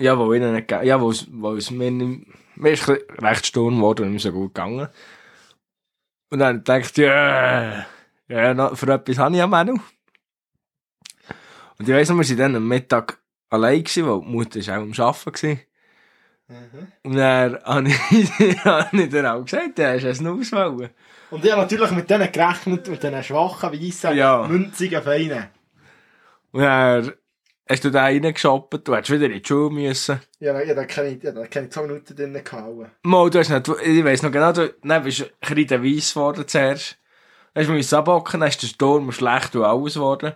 Ja, wo ich nicht gegeben Ja, wo es, wo es mir nicht, mir ist recht sturm geworden und nicht so gut gegangen. Und dann dachte ich, ja, ja, noch, für etwas habe ich ja Menü. Und ich weiss noch, wir waren dann am Mittag allein gewesen, weil die Mutter war auch am Arbeiten. Gewesen. Und dann (laughs) habe ich, ich dir auch gesagt, hast du es noch auswählen. Und ich habe natürlich mit denen gerechnet, mit diesen schwachen, weissen, Ja. münzigen Feinen. Und dann hast du da reingeshoppt, du hättest wieder in die Schule müssen. Ja, ja, da kann ich, ja, da ich zwei Minuten drinnen gehauen. Mal, du hast nicht, ich weiss noch genau, du dann bist du ein bisschen weiss geworden zuerst. Dann hast du abhocken, dann ist der Sturm schlecht und alles geworden.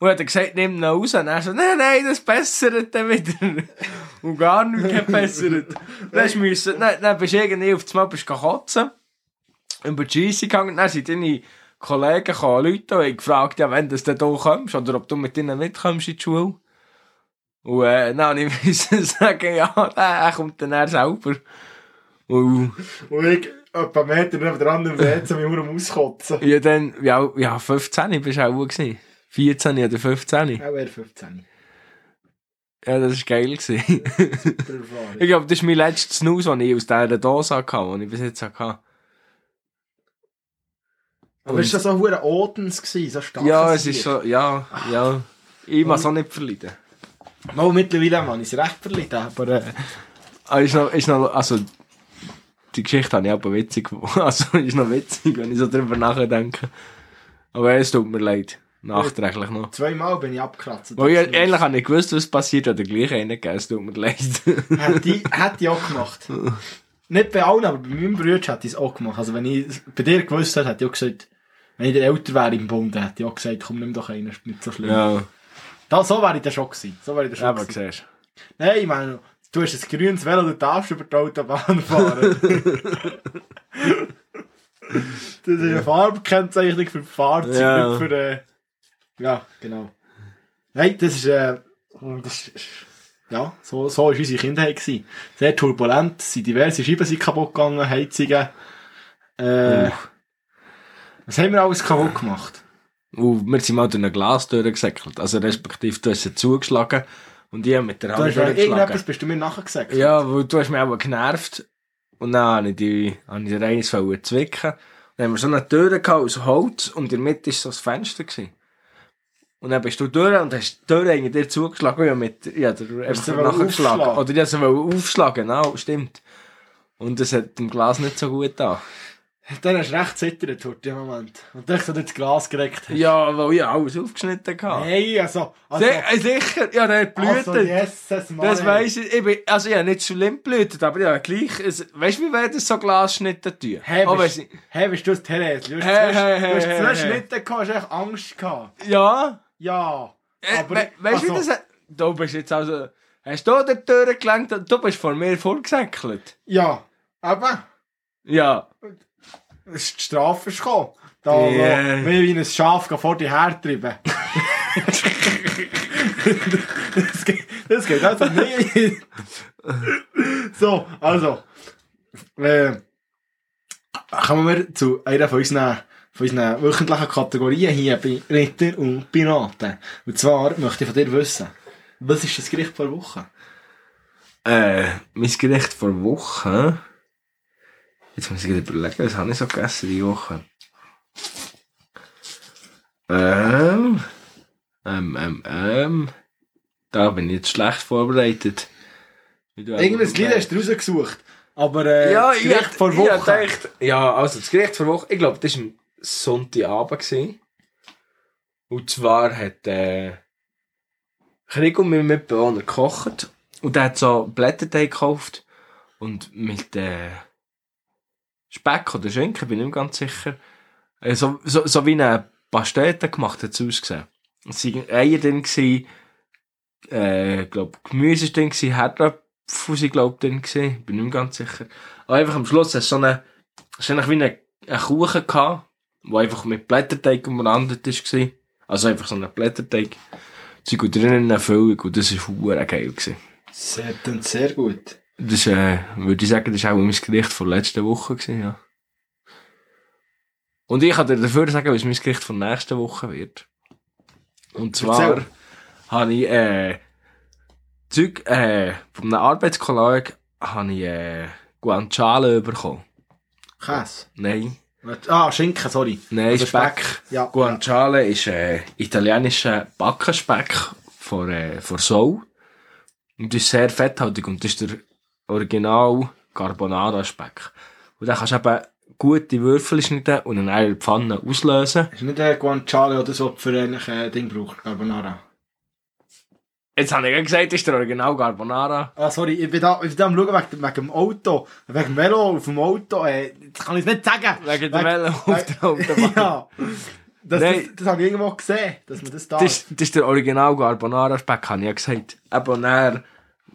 Und hat er gesagt, nimm ihn raus. Und er so, nein, nein, das bessert dann wieder. Und gar nichts gebessert. Dann, müssen, dann, dann bist du irgendwie auf das Mal bist kotzen. Über die Scheisse gegangen. Dann sind deine Kollegen gekommen, Leute, und ich gefragt, ja, wenn du denn hier kommst, oder ob du mit ihnen mitkommst in die Schule. Und äh, dann habe ich müssen sagen, ja, er kommt dann eher selber. Und Und ich, etwa Meter neben der anderen WC, mich Auskotzen. ja, dann, ja, ja 15 bist du auch gewesen. 14 oder 15. Auch er 15. Ja, das war geil. Gewesen. Ich glaube, das ist mein letztes Snus, den ich aus dieser Dose hatte, die ich bis jetzt hatte. Aber ist das so hure Odens gewesen, so stark? Ja, es ist so, ja, ja. Ich es auch nicht verleiden. Mal mittlerweile, man, ist recht verlitten, aber äh, Aber ist noch, ist noch, also, die Geschichte habe ich aber witzig. (laughs) Also, ist noch witzig, wenn ich so drüber nachdenke. Aber es tut mir leid. Nachträglich noch. zweimal bin ich abgekratzt. Weil ich, eigentlich habe ich gewusst, was passiert, hat der gleich einen gegeben. Es tut mir leid. Hätte ich, hätte ich auch gemacht. Nicht bei allen, aber bei meinem Bruder hätte ich es auch gemacht. Also wenn ich bei dir gewusst hätte, hätte ich auch gesagt, wenn ich der älter wäre im Bund, hätte ich auch gesagt, komm, nimm doch einen, ist nicht so schlimm. ja, Da, so wäre ich dann schon gewesen. So wäre ich dann schon aber gewesen. siehst Nein, ich meine, du hast ein grünes Velo, du darfst über die Autobahn fahren. (laughs) das ist eine Farbkennzeichnung für Fahrzeuge, Ja. nicht für... Äh, ja, genau. Nein, das ist... Äh, das ist ja, so, so ist unsere Kindheit gewesen. Sehr turbulent, sind diverse Scheiben sind kaputt gegangen, Heizungen. Äh, was haben wir alles kaputt gemacht? Und wir sind mal durch eine Glastür gesäckelt. Also, respektive, du hast sie zugeschlagen. Und ich habe mit der Du Hand hast mir durchgeschlagen. irgendetwas bist du mir nachher gesagt. Ja, weil du hast mich auch genervt. Und dann habe ich, die, habe ich dir eines zwicken. Dann haben wir so eine Tür gehabt aus Holz und in der Mitte war so das Fenster. Gewesen. Und dann bist du durch und hast die Tür eigentlich dir zugeschlagen. Ja, mit, ja, der wollen nachgeschlagen. Oder wollte sie aufschlagen, genau, stimmt. Und das hat dem Glas nicht so gut da. Dann hast du recht zittert heute im Moment. Und dann hast du das Glas gereckt. hast. Ja, weil ich alles aufgeschnitten hatte. Nein, also... also Si- äh, sicher, ja, der blühtet. Also, Mann. Das weiss ich. ich bin, also, ich habe nicht so schlimm blütet, aber ja, gleich. Es, weißt du, wie wäre das so Glasschnitte tun? Hey, Aber bist, hey, bist du das Therese? Du hast Hey, zwei, hey, hey, Schnitte gehabt, hast echt Angst gehabt. ja. Ja. Äh, Aber, we weißt du, wie also, das. Du bist jetzt also. Hast du die Tür gelenkt und du bist vor mir vorgesäckelt? Ja. Aber, Ja. es ist die Strafe gekommen. Da, Yeah. yeah. wie ein Schaf vor dir hertreiben. (laughs) das, geht, das geht also nicht. so, also. Äh, kommen wir zu einer von unseren, von unseren wöchentlichen Kategorien hier bei Ritter und Piraten. Und zwar möchte ich von dir wissen, was ist das Gericht vor Woche? Äh, mein Gericht vor Woche. Jetzt muss ich gerade überlegen, was habe ich so gegessen diese Woche? Ähm. Ähm, ähm, ähm. Da bin ich jetzt schlecht vorbereitet. Auch- Lied hast du rausgesucht. Aber äh, Ja, das ich Gericht hab- vor ich Woche. hab gedacht, ja, also das Gericht vor Woche, ich glaube, das war am Sonntagabend. Gewesen. Und zwar hat äh, Krieg und mein Mitbewohner gekocht. Und der hat so Blätterteig gekauft. Und mit äh, Speck oder Schinken, bin ich nicht ganz sicher. Äh, so, so, so wie eine Pastete gemacht hat es ausgesehen. Es waren Eier drin, gewesen, äh, glaub, Gemüse war drin, Herdöpfel glaub drin, gewesen, bin nicht ganz sicher. Aber einfach am Schluss hast du so eine, es war wie eine, ein Kuchen gehabt, der einfach mit Blätterteig umrandet war. Also einfach so ein Blätterteig. Zeug und drinnen eine Füllung und das war verdammt geil. Gewesen. Sehr, sehr gut. Das äh, würde ich sagen, das war auch mein Gericht von letzter Woche. Gewesen, ja. Und ich kann dir dafür sagen, was mein Gericht von nächster Woche wird. Und zwar Erzähl. habe ich äh, Zeug äh, von einem Arbeitskollegen habe ich äh, Guanciale bekommen. Käse. Nein. Ah, Schinken, sorry. Nein, Also Speck. Ja. Guanciale ist äh, italienischer Backenspeck von, äh, von Soul. Und das ist sehr fetthaltig und das ist der Original Carbonara Speck. Und dann kannst du eben gute Würfel schneiden und dann in der Pfanne auslösen. Ist nicht der Guanciale oder so für ein äh, Ding braucht, Carbonara. Jetzt habe ich ja gesagt, das ist der Original Carbonara. Ah, sorry, ich bin da, ich bin da am schauen wegen, wegen dem Auto, wegen dem Velo auf dem Auto, äh, das kann ich nicht sagen. Wegen dem Velo auf der Autobahn. (laughs) ja. Das, das, das habe ich irgendwo gesehen, dass man das da... Das, ist- das ist der Original Carbonara Speck, habe ich ja gesagt. Aber dann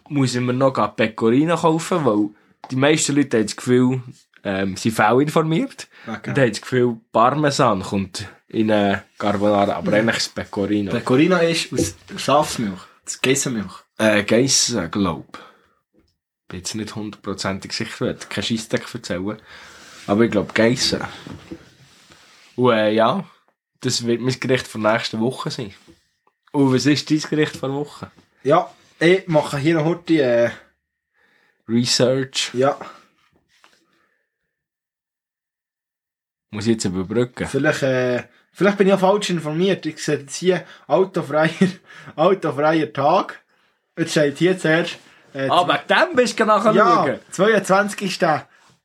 muss ich mir noch Pecorino kaufen, weil die meisten Leute haben das Gefühl, ähm, sie fehlinformiert. Okay. Und haben das Gefühl, Parmesan kommt in eine Carbonara, aber eigentlich ist Pecorino. Pecorino ist aus Schafsmilch, das Geissenmilch. äh, Geissen, glaub. Bin jetzt nicht hundertprozentig sicher, ich will kein Scheissdreck erzählen. Aber ich glaube Geissen. Und äh, ja, das wird mein Gericht für nächste Woche sein. Und was ist dein Gericht für Woche? Ja, ich mache hier noch heute, äh, Research. ja, Muss ich jetzt überbrücken. vielleicht, äh, vielleicht bin ich auch falsch informiert. Ich sehe jetzt hier autofreier, (laughs) autofreier Tag. Jetzt steht hier zuerst, äh, Ah, wegen dem bist du nachher Ja, schauen. 22.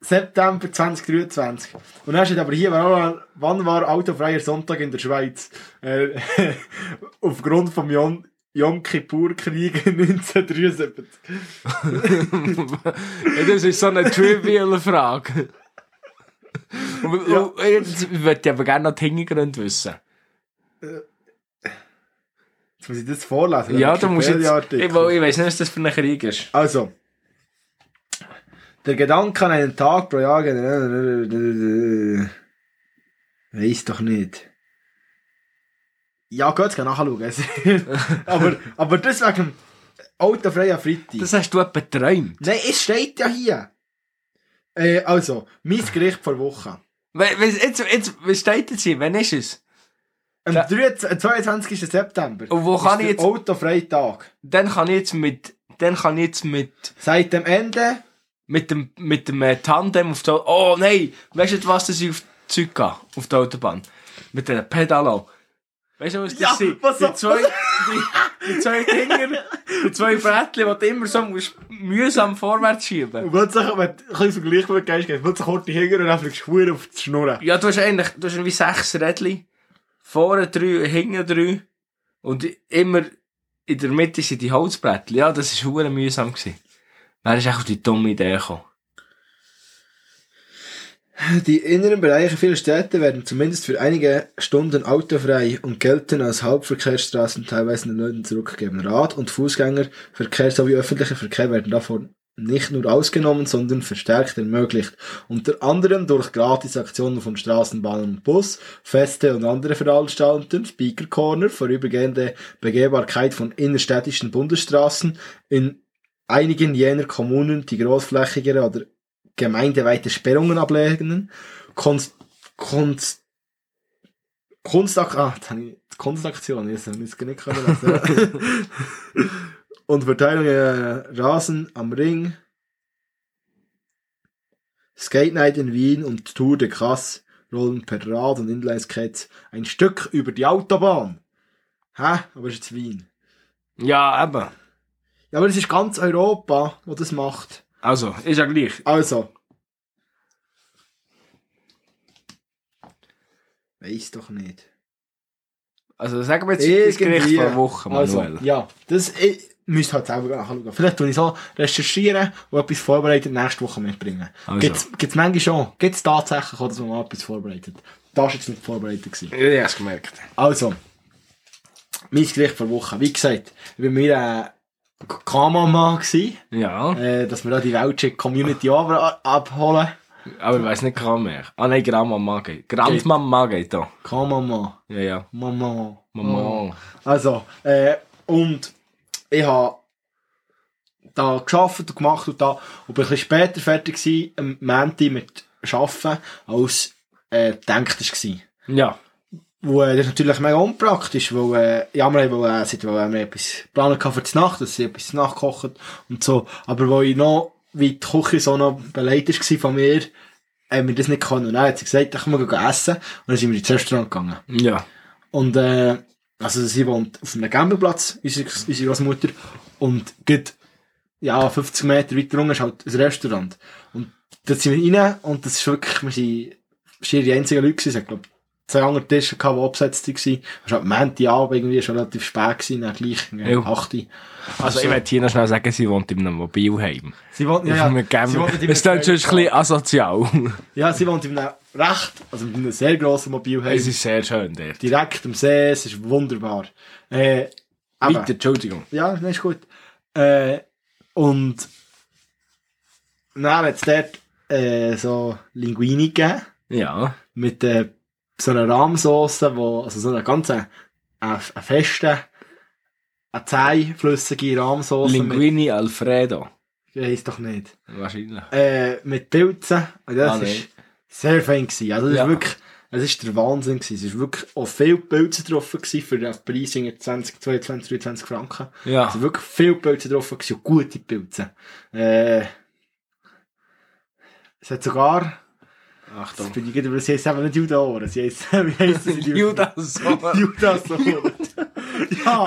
September 2023. Und dann steht aber hier, wann, war autofreier Sonntag in der Schweiz? Äh, (laughs) aufgrund vom Yom, Yom Kippur-Krieg 1973. (laughs) ja, das ist so eine triviale Frage. Und, Ja. und jetzt würde ich aber gerne noch die Hintergründe wissen. Jetzt muss ich das vorlesen. Ja, du musst jetzt... Ich, ich weiss nicht, was das für ein Krieg ist. Also. Der Gedanke an einen Tag pro Jahr. Weiß doch nicht. Ja, gut, kann nachschauen. (laughs) aber, aber das wegen dem autofreien Freitag. Das hast du etwa geträumt. Nein, es steht ja hier. Äh, also, mein Gericht vor Woche. Jetzt, jetzt, was steht jetzt hier? Wann ist es? Am Ja. 23 22. September. Und wo kann ich jetzt- Autofreie Tag. Dann kann ich jetzt mit, dann kann ich jetzt mit, Seit dem Ende. mit dem, mit dem äh, Tandem auf der, oh nein, weißt du was, das ich auf die Zeug gehe, auf der Autobahn? Mit den Pedalo. Weißt du, was das Ja, sind? was die so- zwei, die, die zwei Dinger, die zwei Brettchen, die du immer so musst mühsam vorwärts schieben. Und plötzlich, wenn du ein bisschen Vergleich mit gehst, geht plötzlich kurz hinter und dann fliegst du auf die Schnurren. Ja, du hast eigentlich, du hast wie sechs Rädchen. Vorne drei, hinten drei. Und immer in der Mitte sind die Holzbrettchen. Ja, das war hure mühsam. Gewesen. Wer ist echt auf die dumme Idee gekommen? Die inneren Bereiche vieler Städte werden zumindest für einige Stunden autofrei und gelten als Hauptverkehrsstraßen teilweise den Leuten zurückgegeben. Rad- und Fußgängerverkehr sowie öffentlicher Verkehr werden davon nicht nur ausgenommen, sondern verstärkt ermöglicht. Unter anderem durch Gratisaktionen von Straßenbahn und Bus, Feste und andere Veranstaltungen, Speaker Corner, vorübergehende Begehbarkeit von innerstädtischen Bundesstraßen, in einigen jener Kommunen, die großflächigere oder gemeindeweite Sperrungen ablegen, Konst, Konst, Kunstak, ah, Kunstaktion, jetzt habe ich es nicht können lesen. (laughs) Und Verteilung äh, Rasen am Ring, Skate Night in Wien und Tour de Casse rollen per Rad und Inline-Skates ein Stück über die Autobahn. Hä? Aber ist jetzt Wien. Ja, eben. Ja, aber es ist ganz Europa, wo das macht. Also, ist ja gleich. Also. Weiß doch nicht. Also, sagen wir jetzt das Gericht vor Woche, also, Manuel. ja, das ich, müsst halt selber nachschauen. Vielleicht tue ich so recherchieren und etwas vorbereitet nächste Woche mitbringen. Also. Gibt's, gibt's manchmal schon. Gibt's tatsächlich auch, dass man mal etwas vorbereitet. Das war jetzt nicht vorbereitet. Gewesen. Ja, ich hab's gemerkt. Also, mein Gericht vor Woche. Wie gesagt, war mir äh, Kameramann gewesen, Ja, äh, dass wir da die welche Community ab abholen. aber ich weiss nicht, kann mehr. Ah nein, Grandmama geht. Grandmama geht da. Kameramann. Ja, ja. Mama. Mama. Also, äh, und ich habe da geschafft und gemacht und da und bin ein bisschen später fertig gewesen, am Montag mit Arbeiten, als äh, gedacht war. Ja. Wo, äh, das ist natürlich mega unpraktisch, weil, äh, ja, wir haben, äh, seit, weil wir etwas planen für die Nacht, dass sie etwas nachkochen und so. Aber wo ich noch, wie die Küche so noch beleidigt war von mir, haben wir das nicht können. Und dann hat sie gesagt, dann können wir gehen essen. Und dann sind wir ins Restaurant gegangen. Ja. Und, äh, also sie wohnt auf einem Campingplatz, unsere, unsere Großmutter. Und geht, ja, 50 Meter weiter unten ist halt ein Restaurant. Und dort sind wir rein und das ist wirklich, wir sind schier die einzigen Leute gewesen. Ich glaube, zwei andere Tische gehabt, die abgesetzt waren. Es war halt Montagabend irgendwie, schon relativ spät gewesen, dann gleich, Ja. ja. 8 Uhr. Also, ich möchte hier noch schnell sagen, sie wohnt in einem Mobilheim. Sie wohnt, ja, ja, sie wohnt in Das ist dann schon ein bisschen asozial. ja, sie wohnt in einem recht, also in einem sehr grossen Mobilheim. es ist sehr schön dort. direkt am See, es ist wunderbar. Äh. Weiter, Entschuldigung. Ja, das ist gut. Äh, und dann hat es dort äh, so Linguini gegeben, Ja. mit äh, so einer Rahmsauce, wo, also so einer ganz äh, eine feste, eine zähflüssige Rahmsauce. Linguini Alfredo. Mit, heisst doch nicht. Wahrscheinlich. Äh, mit Pilzen. Und das Ah, ist nee. sehr fein gewesen. Also das Ja. ist wirklich, es ist der Wahnsinn gewesen. Es ist wirklich auch viel Pilze drauf gewesen für den Preis irgendwie 20, 22, 23 Franken. Ja. Also wirklich viel Pilze drauf gewesen und gute Pilze. Äh, es hat sogar, Achtung. über, sie heisst eben nicht Judaohren, sie heisst, wie heisst sie? die- Judas. Judasohren. (laughs) (laughs) (laughs) ja,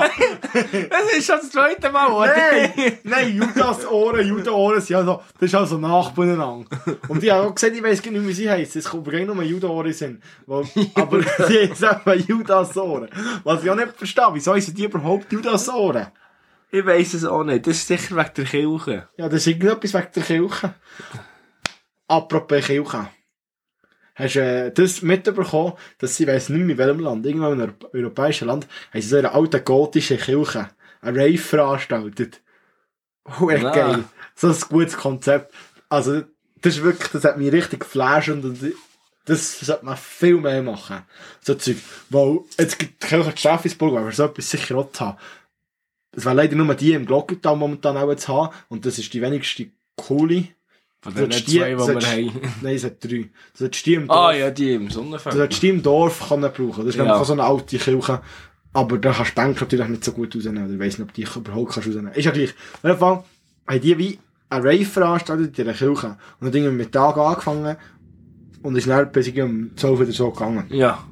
Das ist schon das zweite Mal, oder? nein, nein, Judas Ohren, Judaohren sind also, das ist also Nachbarn Und ich habe auch gesagt, ich weiss gar nicht, wie sie heisst. Es kommt gar nur Judaohren sind. Weil, aber sie heisst eben Judas Ohren. Was ich auch nicht verstehe, wieso heissen die überhaupt Judas Ohren? Ich weiss es auch nicht. Das ist sicher wegen der Kirche. Ja, das ist irgendetwas wegen der Kirche. Apropos Kirche. Hast du äh, das mitbekommen, dass sie, weiss nicht mehr in welchem Land, irgendwo in einem europäischen Land, haben sie so eine alte gotische Kirche, eine Rave veranstaltet. Oh, echt geil. So ein gutes Konzept. Also, das ist wirklich, das hat mich richtig geflasht und das sollte man viel mehr machen. So Zeug. Weil, jetzt gibt die Kirche Steffisburg, weil wir so etwas sicher auch haben. Es wäre leider nur die im Glockental momentan auch zu haben. Und das ist die wenigste coole. Von Du den zwei, die die- wir haben. Nein, es hat drei. Du solltest die im Dorf, Ah, ja, die im du Sonnenfeld. solltest die im Dorf können brauchen. Das ist Ja. nämlich so eine alte Kirche. Aber da kannst du Bänke natürlich nicht so gut rausnehmen. Oder ich weiss nicht, ob die überhaupt kannst rausnehmen. Ist ja gleich. Auf jeden Fall haben die wie eine Rave veranstaltet in dieser Kirche. Und dann irgendwie mit Tag angefangen. Und ist dann bis um 12 oder so gegangen. Ja.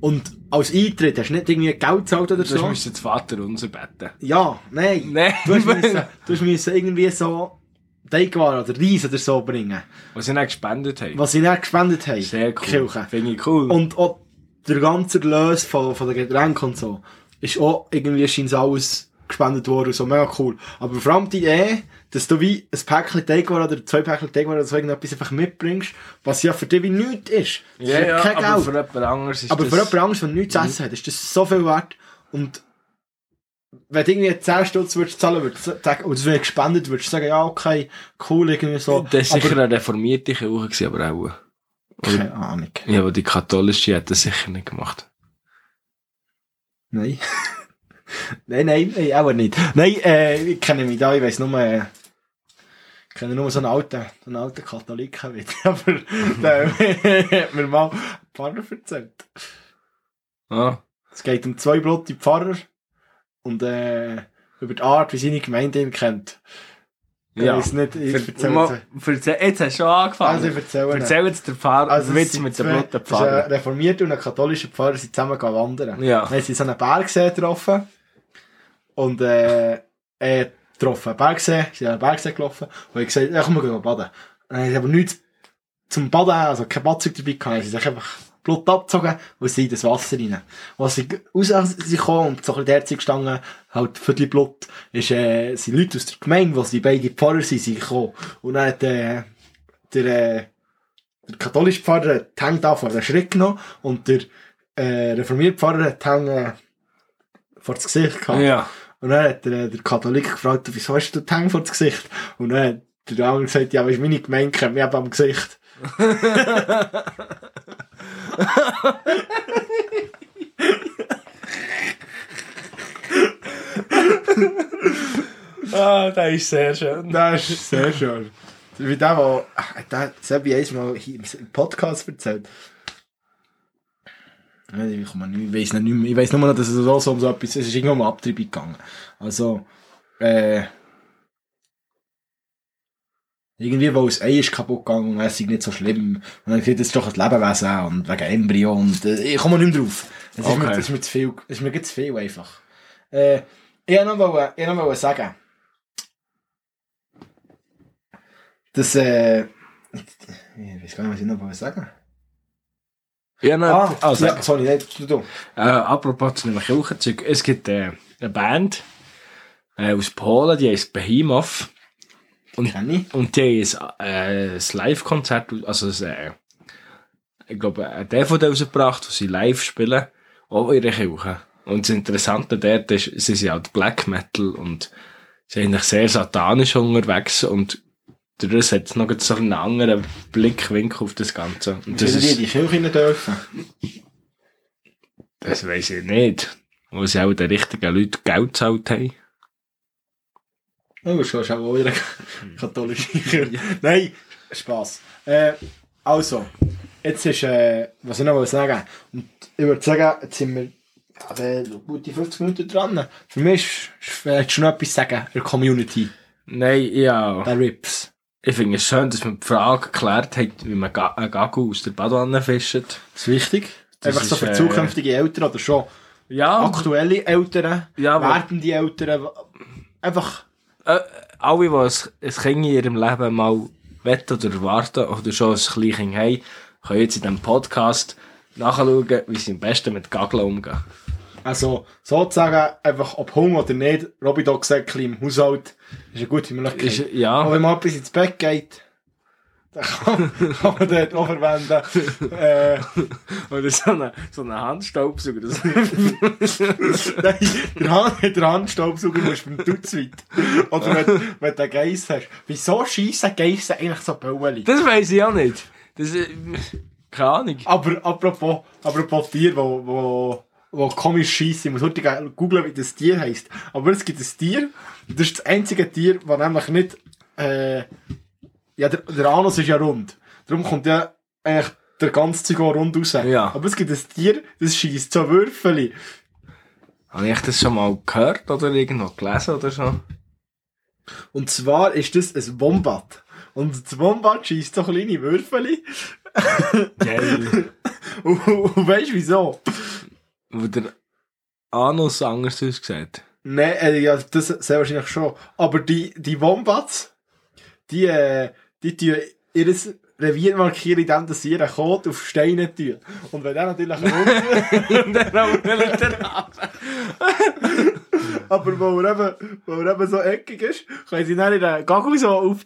Und als Eintritt hast du nicht irgendwie Geld gezahlt oder so? müssen das Vater unser beten. Ja, nein. Nein. Du du müssen irgendwie so Teigwaren oder Reis oder so bringen. Was sie nicht gespendet haben. Was sie dann gespendet haben. Sehr cool. Kirche. Finde ich cool. Und auch der ganze Erlös von, von den Getränken und so, ist auch irgendwie scheint alles gespendet worden, so mega cool. Aber vor allem die Idee, dass du wie ein Päckchen Teigwaren oder zwei Päckchen Teigwaren oder so irgendetwas einfach mitbringst, was ja für dich wie nichts ist. Das ja, ist ja, kein aber Geld. für jemand anderes ist Aber das... für jemand anderes, der nichts zu essen hat, ist das so viel wert. Und wenn du irgendwie 10 Stutz würdest zahlen würdest, du sagen, oder es wäre gespendet, würdest du sagen, ja, okay, cool, irgendwie so. Das war sicher aber, eine reformierte Kirche, aber auch... keine Ahnung. Ja, aber die katholische hat das sicher nicht gemacht. Nein. (laughs) nein, nein, nein, auch nicht. Nein, äh, ich kenne mich da, ich weiss nur, äh, ich kenne nur so einen alten, so einen alten Katholiken mit. (laughs) Aber der (laughs) hat mir mal Pfarrer erzählt. Ah. Es geht um zwei blutige Pfarrer und äh, über die Art, wie seine Gemeinde ihn kennt. Ich Ja. weiss nicht, ich erzähle mal- erzähl- Jetzt hast du schon angefangen. Also ich erzähle Erzähl jetzt den Pfarrer, Also, Witz mit sind dem das ist Ein Pfarrer. reformierter und ein katholischer Pfarrer sind zusammen wandern. Ja. Dann haben sie so einen Bergsee getroffen. Und, äh, äh, getroffen. Bergsee, sie sind an den Bergsee gelaufen. Und ich gesagt, ja, komm, wir gehen baden. Dann haben aber nichts zum Baden, also kein Badzeug dabei gehabt. Sie einfach Blut abgezogen und sind in das Wasser rein. Als sie raus sind gekommen und so ein bisschen der Zeit gestanden, halt für die Blut, ist, äh, sind Leute aus der Gemeinde, wo sie beide Pfarrer sind, sind gekommen. Und dann hat, äh, der, äh, der katholische Pfarrer hat die Hände da vor den Schritt genommen und der äh, reformierte Pfarrer hat die Hände vor das Gesicht gehabt. Ja. Und dann hat der, der Katholik gefragt, wieso hast du die Hände vor das Gesicht? Und dann hat der andere gesagt, ja, weil meine Gemeinde kennt mich eben am Gesicht. (laughs) Ah, das ist sehr schön. Das ist sehr schön. Wie der, der, der, das habe ich einmal im Podcast erzählt. Ich komme nicht- mehr. Ich weiss nur noch, dass es so, um so etwas, es ist irgendwo um Abtreibung gegangen. Also, äh, Irgendwie, weil das Ei ist kaputt gegangen und es ist nicht so schlimm. Und dann das ist doch ein Lebewesen und wegen Embryo und äh, ich komme nicht mehr drauf. Das ist, mir, Okay. ist mir zu viel, ist mir zu viel einfach. Äh, ich wollte noch, wollen- ich noch sagen, dass, äh, ich weiß gar nicht, was ich noch wollte sagen Ja, nein, Ah, also, ja, sorry, nicht, du, du. Äh, apropos zu einem Kirchenzeug. Es gibt äh, eine Band äh, aus Polen, die heißt Behemoth. Ich. Und die haben ein, äh, Live-Konzert, also ein, äh, ich glaube, ein DVD rausgebracht, wo sie live spielen, auch in ihrer Kirche. Und das Interessante dort ist, sie sind halt Black Metal und sie sind eigentlich sehr satanisch unterwegs und das hat noch so einen anderen Blickwinkel auf das Ganze. Und das ist, die Kirche rein dürfen. das weiss ich nicht. Wo sie auch den richtigen Leuten Geld gezahlt haben. Oh, das ist auch wieder katholische Kirche. (laughs) Nein, Spass. Äh, also, jetzt ist, äh, was ich noch will sagen Und ich würde sagen, jetzt sind wir ja, gute 50 Minuten dran. Für mich ist, ist schon noch etwas sagen, der Community, Nein, ja. der Rips. Ich finde es schön, dass man die Frage geklärt hat, wie man einen Gagu aus der Badewanne fischt. Das ist wichtig. Das Einfach so ist, für äh, zukünftige Eltern oder schon Ja, aktuelle Eltern, Ja, werdende Eltern. Einfach, äh, alle, die ein, Kind in ihrem Leben mal wetten oder erwarten oder schon ein Kleinkind haben, können jetzt in diesem Podcast nachschauen, wie sie am besten mit Gageln umgehen. also sozusagen, einfach ob Hunger oder nicht, Robidog-Säckchen im Haushalt ist eine gute Möglichkeit. Ist, Aber ja, wenn man etwas ins Bett geht, dann kann, kann man dort auch verwenden. äh, oder so einen so eine Handstaubsauger. (laughs) Nein, der, Hand, der Handstaubsauger musst du beim Dutzweit. Oder wenn, wenn du einen Geiss hast. Wieso schiessen Geissen eigentlich so Bäueli? das weiss ich auch nicht. Das, äh, keine Ahnung. Aber apropos, apropos Tier, wo, wo, wo komisch schiessen, ich muss heute ge- googlen, wie das Tier heisst. Aber es gibt ein Tier, das ist das einzige Tier, das nämlich nicht, äh, ja, der, der Anus ist ja rund. Darum kommt ja eigentlich der ganze Zeug rund raus. Ja. Aber es gibt ein Tier, das schießt so Würfel. Habe ich das schon mal gehört oder irgendwo gelesen oder so? Und zwar ist das ein Wombat. Und das Wombat schießt so kleine Würfel. Geil. (laughs) Und, und weißt du wieso? Wo der Anus anders aussieht. Nein, äh, ja, das sehr wahrscheinlich schon. Aber die, die Wombats, die, äh, die tun ihr Revier markieren, indem dass sie ihren Kot auf Steine tun. Und wenn der natürlich (laughs) Und dann haben wir den aber wo er eben, wo er eben so eckig ist, können sie dann ihren Gagel so auf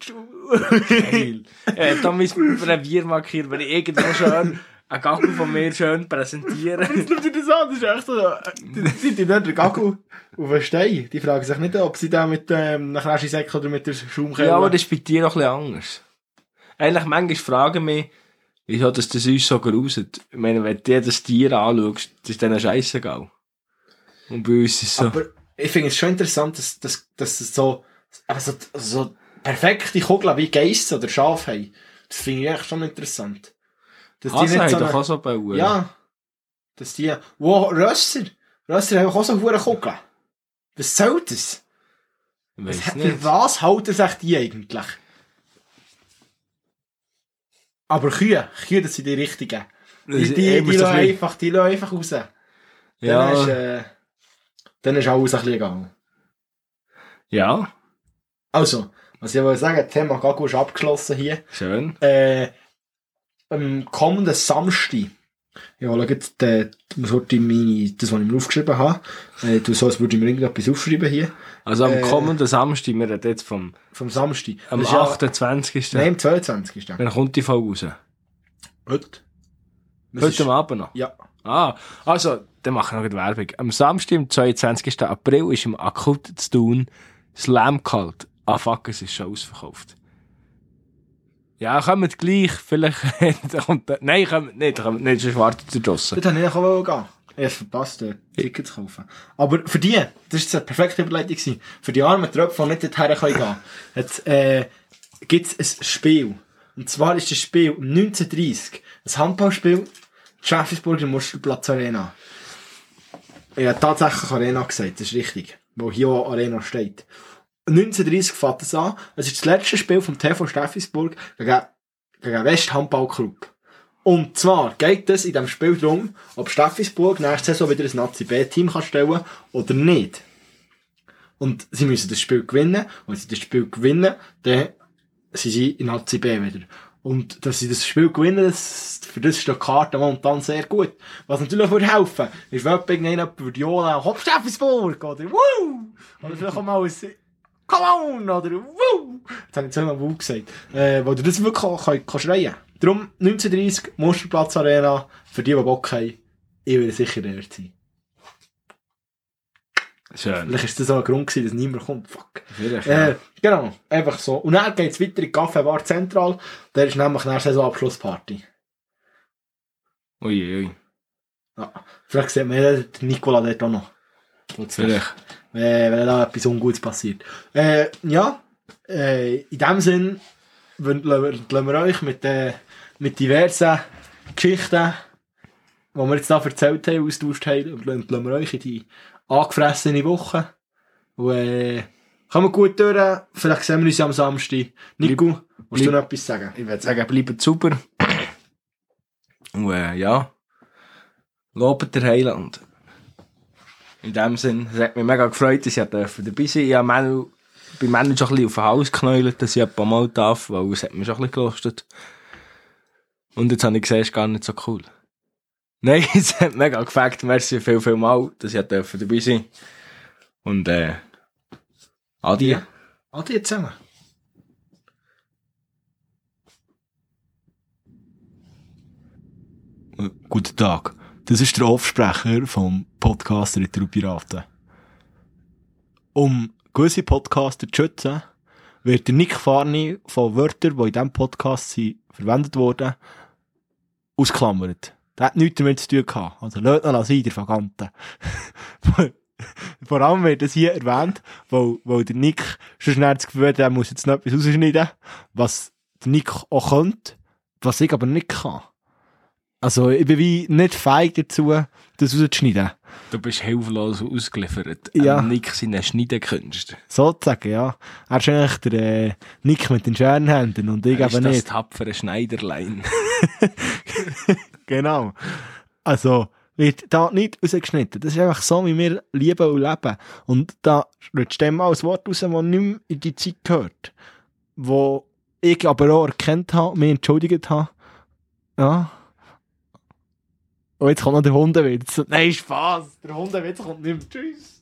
Geil. Äh, da müssen wir Revier markieren, wenn ich irgendwo schön einen Gagel von mir schön präsentiere. Jetzt nimmt ihr das an, das ist echt so, die sind die dann den Gagel auf den Stein. Die fragen sich nicht, ob sie da mit, ähm, einem Kräschisäck oder mit der Schaumkelle... Ja, aber das ist bei dir noch ein bisschen anders. Eigentlich, manchmal fragen mich, wieso das, das uns so gruselt. Ich meine, wenn du dir das Tier anschaust, das ist dann scheißegal. Und bei uns ist es so. Aber ich finde es schon interessant, dass, dass, dass es so, also, so perfekte Kugeln wie Geiss oder Schaf haben. Das finde ich echt schon interessant. Dass Hasen so doch auch so bauen. Ja. Dass die, wo, Rösser, Rösser haben auch so hure Kugeln. Was soll das? Ich Was, für was halten sich die eigentlich? Aber Kühe, Kühe, das sind die richtigen. Die, die, die, bisschen- einfach, die lassen einfach raus. Dann Ja, ist, äh, dann ist alles ein bisschen egal. ja, Also, was ich wollte sagen, das Thema Gagu ist abgeschlossen hier. schön. Äh, am kommenden Samstag, ja, schau jetzt, äh, das, was ich mir aufgeschrieben habe, äh, du so, als würde ich mir irgendetwas aufschreiben hier, Also am Äh, kommenden Samstag, wir reden jetzt vom vom Samstag. am Das ist ja- 28. Nein, am 22. Dann kommt die Folge raus. Heute. Das Heute am Abend noch. Ja. Ah, also, dann machen wir noch die Werbung. Am Samstag, am 22. April, ist im Akut zu tun Slam kalt. Ah, fuck, es ist schon ausverkauft. Ja, kommt gleich, vielleicht, (laughs) kommt, nein, kommt nicht, kommt nicht, sonst wartet ihr draussen. Dort wollte ich auch gehen. Ich habe verpasst, dort Tickets zu kaufen. Aber für die, das ist eine perfekte Überleitung für die armen Tröpfe, die nicht dorthin können gehen, hat, äh, gibt es ein Spiel. Und zwar ist das Spiel um 1930 ein Handballspiel, Schäfisburger Musterplatz Arena. Ich habe tatsächlich Arena gesagt, das ist richtig. Wo hier Arena steht. 1930 fängt es an. Es ist das letzte Spiel vom TV Steffisburg gegen, gegen West Handballclub. Und zwar geht es in diesem Spiel darum, ob Steffisburg nächste Saison wieder ein Nazi-B-Team kann stellen oder nicht. Und sie müssen das Spiel gewinnen. Und wenn sie das Spiel gewinnen, dann sind sie in Nazi B wieder. Und dass sie das Spiel gewinnen, das, für das ist die Karte momentan sehr gut. Was natürlich würde helfen, ist, wenn jemand irgendjemand würde johlen, hopp Steffisburg, oder wuh! Oder vielleicht auch mal ein Come on! Oder wuh! Jetzt habe ich zweimal wuh gesagt. Äh, wo du das wirklich kann, kann, kann schreien Darum 1930 Musterplatz Arena, für die, die Bock haben, ich will sicher der sein. Schön. Vielleicht ist das auch ein Grund gewesen, dass niemand kommt. Fuck. Vielleicht, ja. Äh, genau, einfach so. Und dann geht es weiter in die Café Bar Zentral. Der ist nämlich nach Saisonabschlussparty. Ui, ui. Ja. Vielleicht sieht man ja den Nicola dort auch noch. Vielleicht. Äh, wenn da etwas Ungutes passiert. Äh, ja, äh, in dem Sinn lassen wir euch mit, äh, mit diversen Geschichten, die wir jetzt da erzählt haben, austauscht haben, lassen wir euch in die angefressene Woche. Und, äh, kommen wir gut durch. Vielleicht sehen wir uns am Samstag. Nico, willst du noch etwas sagen? Ich würde sagen, bleibt super. Und äh, ja, lobet der Heiland. In dem Sinn, es hat mich mega gefreut, dass ich dabei sein durfte. Ich habe Manu, bei Manu schon ein bisschen auf den Hals geknäult, dass ich ein paar Mal darf, weil es hat mich schon ein bisschen gelostet. Und jetzt habe ich gesehen, es ist gar nicht so cool. (laughs) Nein, es hat mega gefällt. Merci viel, viel mal, dass ich dabei sein durfte. Und äh, Adi. Ja. Adi zusammen. Guten Tag. Das ist der Aufsprecher vom Podcast Retour Piraten. Um gewisse Podcaster zu schützen, wird der Nick Farni von Wörtern, die in diesem Podcast sind, verwendet wurden, ausklammert. Der hat nichts damit zu tun gehabt. Also, lasst noch sein, der Vagante. (laughs) Vor allem wird das hier erwähnt, weil, weil der Nick schon schnell das Gefühl hat, er muss jetzt noch etwas rausschneiden, was der Nick auch könnte, was ich aber nicht kann. Also, ich bin wie nicht feig dazu, das rauszuschneiden. Du bist hilflos ausgeliefert. Ja. An Nick seine Schneidenkünste. Sozusagen, ja. Er ist eigentlich der äh, Nick mit den Scherenhänden und ich Er ist eben das nicht. tapfere Schneiderlein. (laughs) Genau. Also, wird da nicht rausgeschnitten. Das ist einfach so, wie wir lieben und leben. Und da rutscht dem mal ein Wort raus, das nicht mehr in die Zeit gehört. Wo ich aber auch erkannt habe, mich entschuldigt habe. Ja. Und jetzt kommt noch der Hundewitz. Nein, Spaß. Der Hundewitz kommt nicht mehr. Tschüss.